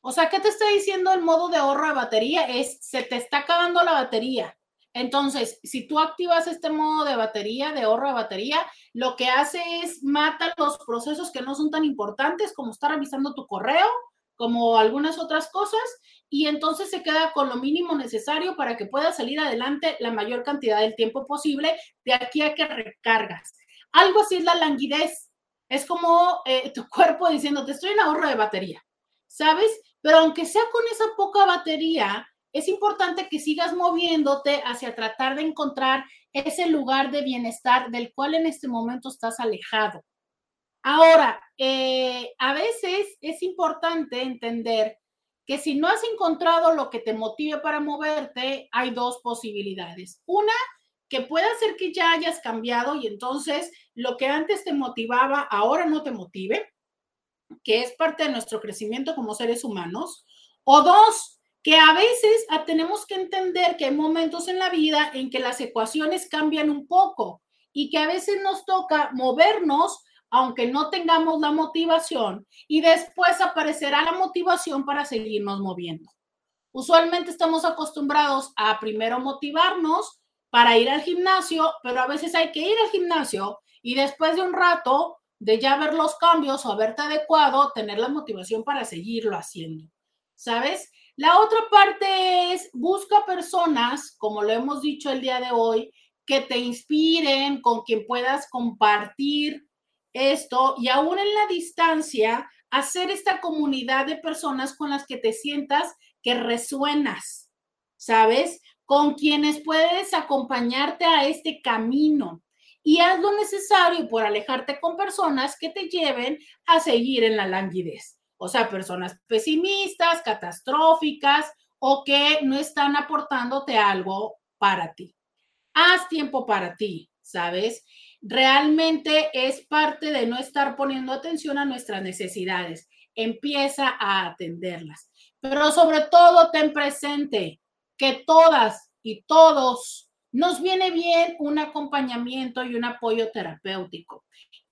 O sea, ¿qué te está diciendo el modo de ahorro de batería? Es, se te está acabando la batería. Entonces, si tú activas este modo de batería, de ahorro de batería, lo que hace es mata los procesos que no son tan importantes como estar revisando tu correo, como algunas otras cosas, y entonces se queda con lo mínimo necesario para que puedas salir adelante la mayor cantidad del tiempo posible de aquí a que recargas. Algo así es la languidez. Es como eh, tu cuerpo diciendo, te estoy en ahorro de batería, ¿sabes? Pero aunque sea con esa poca batería, es importante que sigas moviéndote hacia tratar de encontrar ese lugar de bienestar del cual en este momento estás alejado. Ahora, eh, a veces es importante entender que si no has encontrado lo que te motive para moverte, hay dos posibilidades. Una, que puede ser que ya hayas cambiado y entonces lo que antes te motivaba ahora no te motive. que es parte de nuestro crecimiento como seres humanos. O dos, que a veces ah, tenemos que entender que hay momentos en la vida en que las ecuaciones cambian un poco y que a veces nos toca movernos aunque no tengamos la motivación y después aparecerá la motivación para seguirnos moviendo. Usualmente estamos acostumbrados a primero motivarnos para ir al gimnasio, pero a veces hay que ir al gimnasio y después de un rato de ya ver los cambios o haberte adecuado, tener la motivación para seguirlo haciendo. ¿Sabes? La otra parte es busca personas, como lo hemos dicho el día de hoy, que te inspiren, con quien puedas compartir esto y aún en la distancia, hacer esta comunidad de personas con las que te sientas que resuenas, ¿sabes? Con quienes puedes acompañarte a este camino y haz lo necesario por alejarte con personas que te lleven a seguir en la languidez. O sea, personas pesimistas, catastróficas o que no están aportándote algo para ti. Haz tiempo para ti, ¿sabes? Realmente es parte de no estar poniendo atención a nuestras necesidades. Empieza a atenderlas. Pero sobre todo, ten presente que todas y todos nos viene bien un acompañamiento y un apoyo terapéutico.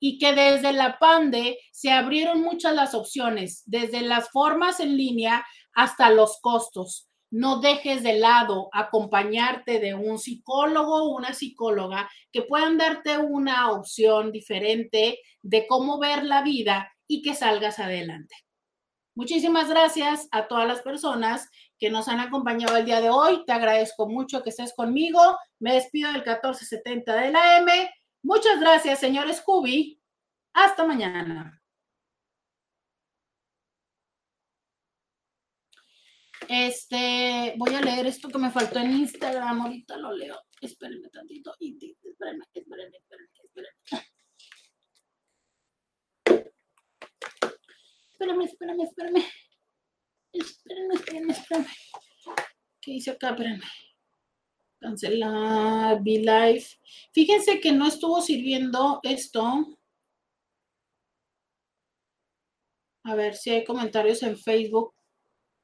Y que desde la PANDE se abrieron muchas las opciones, desde las formas en línea hasta los costos. No dejes de lado acompañarte de un psicólogo o una psicóloga que puedan darte una opción diferente de cómo ver la vida y que salgas adelante. Muchísimas gracias a todas las personas que nos han acompañado el día de hoy. Te agradezco mucho que estés conmigo. Me despido del 1470 de la M. Muchas gracias, señor Scooby. Hasta mañana. Este, voy a leer esto que me faltó en Instagram. Ahorita lo leo. Espérenme tantito. Espérenme, espérenme, espérenme, espérenme. Espérenme, espérenme, espérenme. Espérenme, espérenme, espérenme. ¿Qué dice acá? Espérenme. Cancelar, Be Live. Fíjense que no estuvo sirviendo esto. A ver si hay comentarios en Facebook.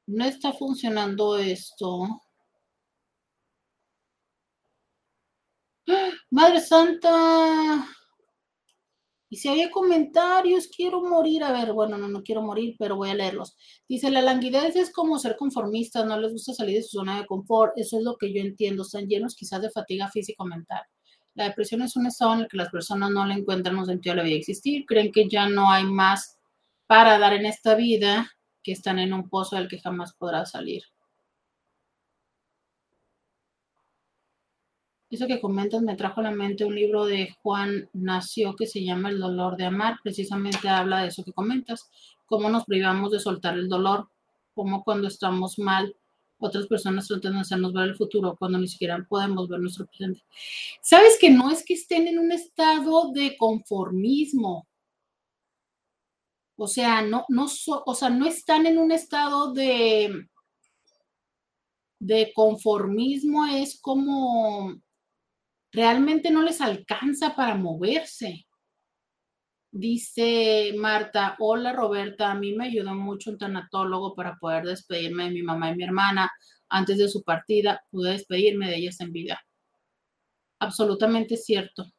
No está funcionando esto. ¡Ah! Madre Santa. Y si había comentarios, quiero morir. A ver, bueno, no, no quiero morir, pero voy a leerlos. Dice, la languidez es como ser conformista, no les gusta salir de su zona de confort. Eso es lo que yo entiendo. Están llenos quizás de fatiga física o mental. La depresión es un estado en el que las personas no le encuentran un sentido a la vida existir. Creen que ya no hay más para dar en esta vida, que están en un pozo del que jamás podrá salir. Eso que comentas me trajo a la mente un libro de Juan Nació que se llama El dolor de amar. Precisamente habla de eso que comentas, cómo nos privamos de soltar el dolor, cómo cuando estamos mal, otras personas tratan hacernos ver el futuro cuando ni siquiera podemos ver nuestro presente. Sabes que no es que estén en un estado de conformismo. O sea, no, no, o sea, no están en un estado de, de conformismo, es como realmente no les alcanza para moverse. Dice Marta, hola Roberta, a mí me ayudó mucho un tanatólogo para poder despedirme de mi mamá y mi hermana. Antes de su partida pude despedirme de ellas en vida. Absolutamente cierto.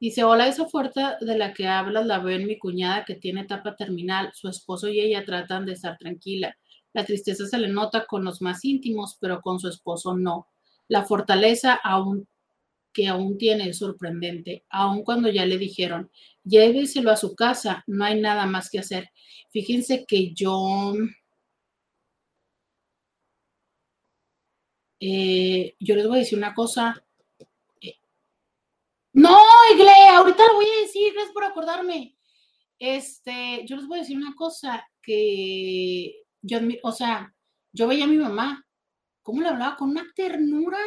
Dice, hola, esa fuerza de la que hablas la veo en mi cuñada que tiene etapa terminal. Su esposo y ella tratan de estar tranquila. La tristeza se le nota con los más íntimos, pero con su esposo no. La fortaleza aún que aún tiene es sorprendente, aun cuando ya le dijeron, lléveselo a su casa, no hay nada más que hacer. Fíjense que yo, eh, yo les voy a decir una cosa. Eh, no, Igle, ahorita lo voy a decir, gracias por acordarme. Este, yo les voy a decir una cosa que yo, o sea, yo veía a mi mamá cómo le hablaba con una ternura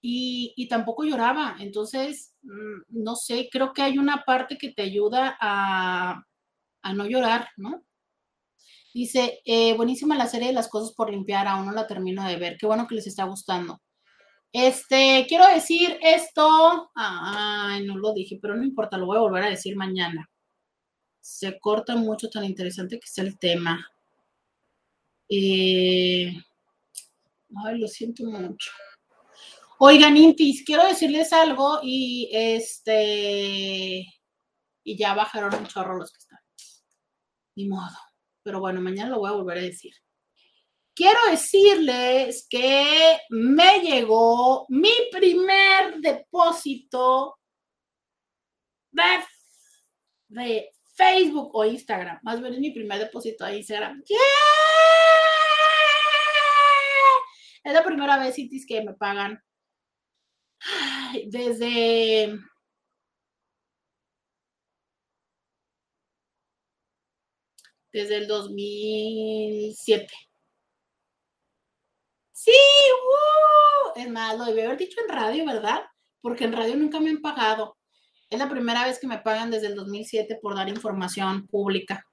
y, tampoco lloraba. Entonces, mm, no sé, creo que hay una parte que te ayuda a, no llorar, ¿no? Dice, eh, buenísima la serie de las cosas por limpiar, aún no la termino de ver. Qué bueno que les está gustando. Este, quiero decir esto. Ay, no lo dije, pero no importa, lo voy a volver a decir mañana. Se corta mucho, tan interesante que sea el tema. Eh, ay, lo siento mucho. Oigan, Intis, quiero decirles algo y este. Y ya bajaron un chorro los que están. Ni modo. Pero bueno, mañana lo voy a volver a decir. Quiero decirles que me llegó mi primer depósito de, de Facebook o Instagram. Más bien es mi primer depósito de Instagram. ¡Yeah! Es la primera vez, Citis, que me pagan desde desde el 2007. Sí, es más, lo debí haber dicho en radio, ¿verdad? Porque en radio nunca me han pagado. Es la primera vez que me pagan desde el 2007 por dar información pública,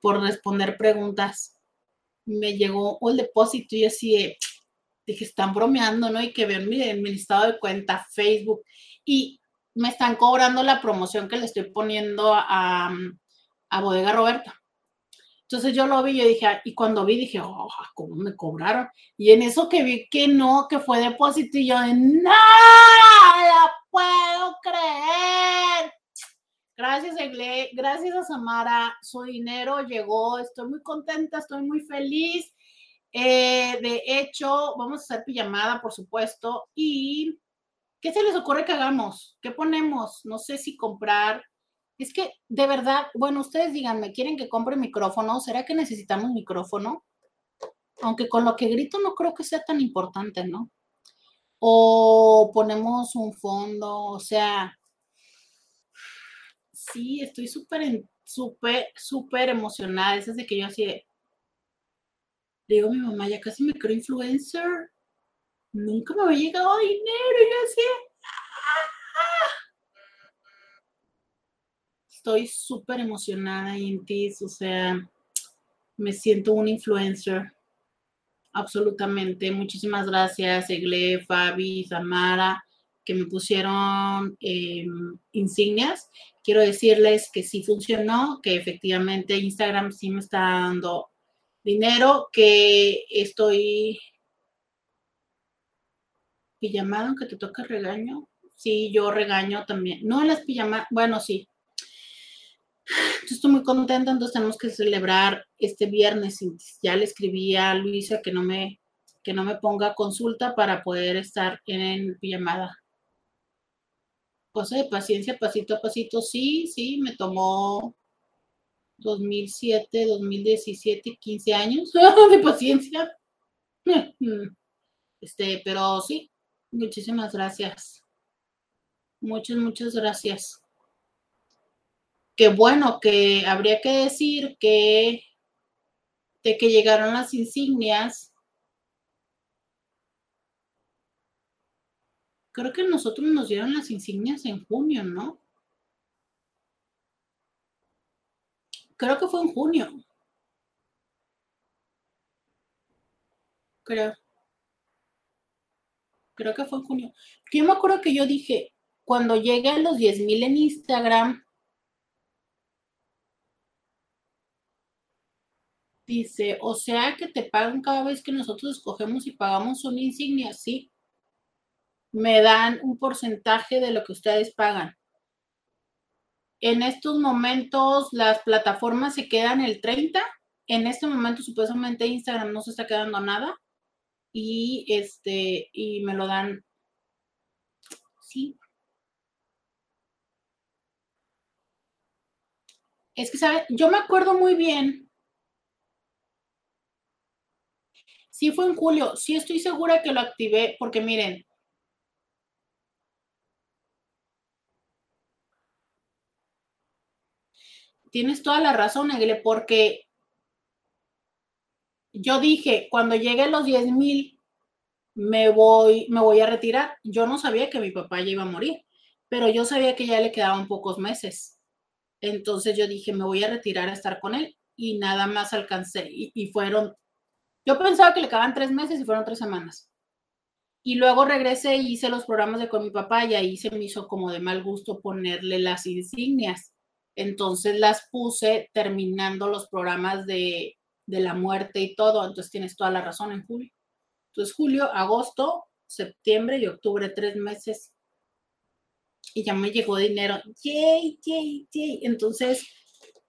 por responder preguntas. Me llegó el depósito y así dije, están bromeando, ¿no? Y que veo mi, mi listado de cuenta Facebook y me están cobrando la promoción que le estoy poniendo a, a Bodega Roberta. Entonces yo lo vi y dije, y cuando vi dije, oh, ¿cómo me cobraron? Y en eso que vi que no, que fue depósito y yo de, no, la puedo creer. Gracias, Egle, gracias a Samara, su dinero llegó, estoy muy contenta, estoy muy feliz. Eh, de hecho, vamos a hacer pijamada, por supuesto. ¿Y qué se les ocurre que hagamos? ¿Qué ponemos? No sé si comprar es que, de verdad, bueno, ustedes díganme, ¿quieren que compre micrófono? ¿Será que necesitamos micrófono? Aunque con lo que grito no creo que sea tan importante, ¿no? O ponemos un fondo, o sea, sí, estoy súper, súper, súper emocionada. Es de que yo así le digo a mi mamá, ya casi me creo influencer. Nunca me había llegado dinero. Y yo así, estoy súper emocionada, Intis, o sea, me siento un influencer. Absolutamente. Muchísimas gracias, Egle, Fabi, Samara, que me pusieron em, insignias. Quiero decirles que sí funcionó, que efectivamente Instagram sí me está dando dinero, que estoy pijamada, aunque te toca regaño. Sí, yo regaño también. No las pijamadas, bueno, sí, estoy muy contenta, entonces tenemos que celebrar este viernes. Ya le escribí a Luisa que no me, que no me ponga consulta para poder estar en llamada. Cosa de paciencia, pasito a pasito. Sí, sí, me tomó 2007, 2017, 15 años de paciencia. Este, pero sí, muchísimas gracias. Muchas, muchas gracias que bueno, que habría que decir que de que llegaron las insignias, creo que nosotros nos dieron las insignias en junio, ¿no? Creo que fue en junio. Creo. Creo que fue en junio. Yo me acuerdo que yo dije, cuando llegue a los 10.000 en Instagram, Dice, o sea que te pagan cada vez que nosotros escogemos y pagamos una insignia, sí. Me dan un porcentaje de lo que ustedes pagan. En estos momentos las plataformas se quedan el 30. En este momento supuestamente Instagram no se está quedando nada. Y este, y me lo dan. Sí. Es que, ¿sabe? Yo me acuerdo muy bien Sí fue en julio, sí estoy segura que lo activé, porque miren. Tienes toda la razón, Egle, porque yo dije, cuando llegue a los 10 mil, me voy, me voy a retirar. Yo no sabía que mi papá ya iba a morir, pero yo sabía que ya le quedaban pocos meses. Entonces yo dije, me voy a retirar a estar con él y nada más alcancé. Y, fueron yo pensaba que le quedaban tres meses y fueron tres semanas. Y luego regresé y hice los programas de con mi papá y ahí se me hizo como de mal gusto ponerle las insignias. Entonces las puse terminando los programas de, de la muerte y todo. Entonces tienes toda la razón en julio. Entonces julio, agosto, septiembre y octubre, tres meses. Y ya me llegó dinero. Yay, yay, yay. Entonces,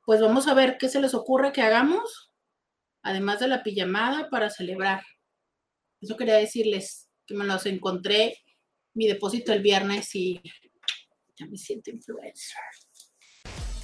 pues vamos a ver qué se les ocurre que hagamos, además de la pijamada, para celebrar. Eso quería decirles que me los encontré mi depósito el viernes y ya me siento influencer.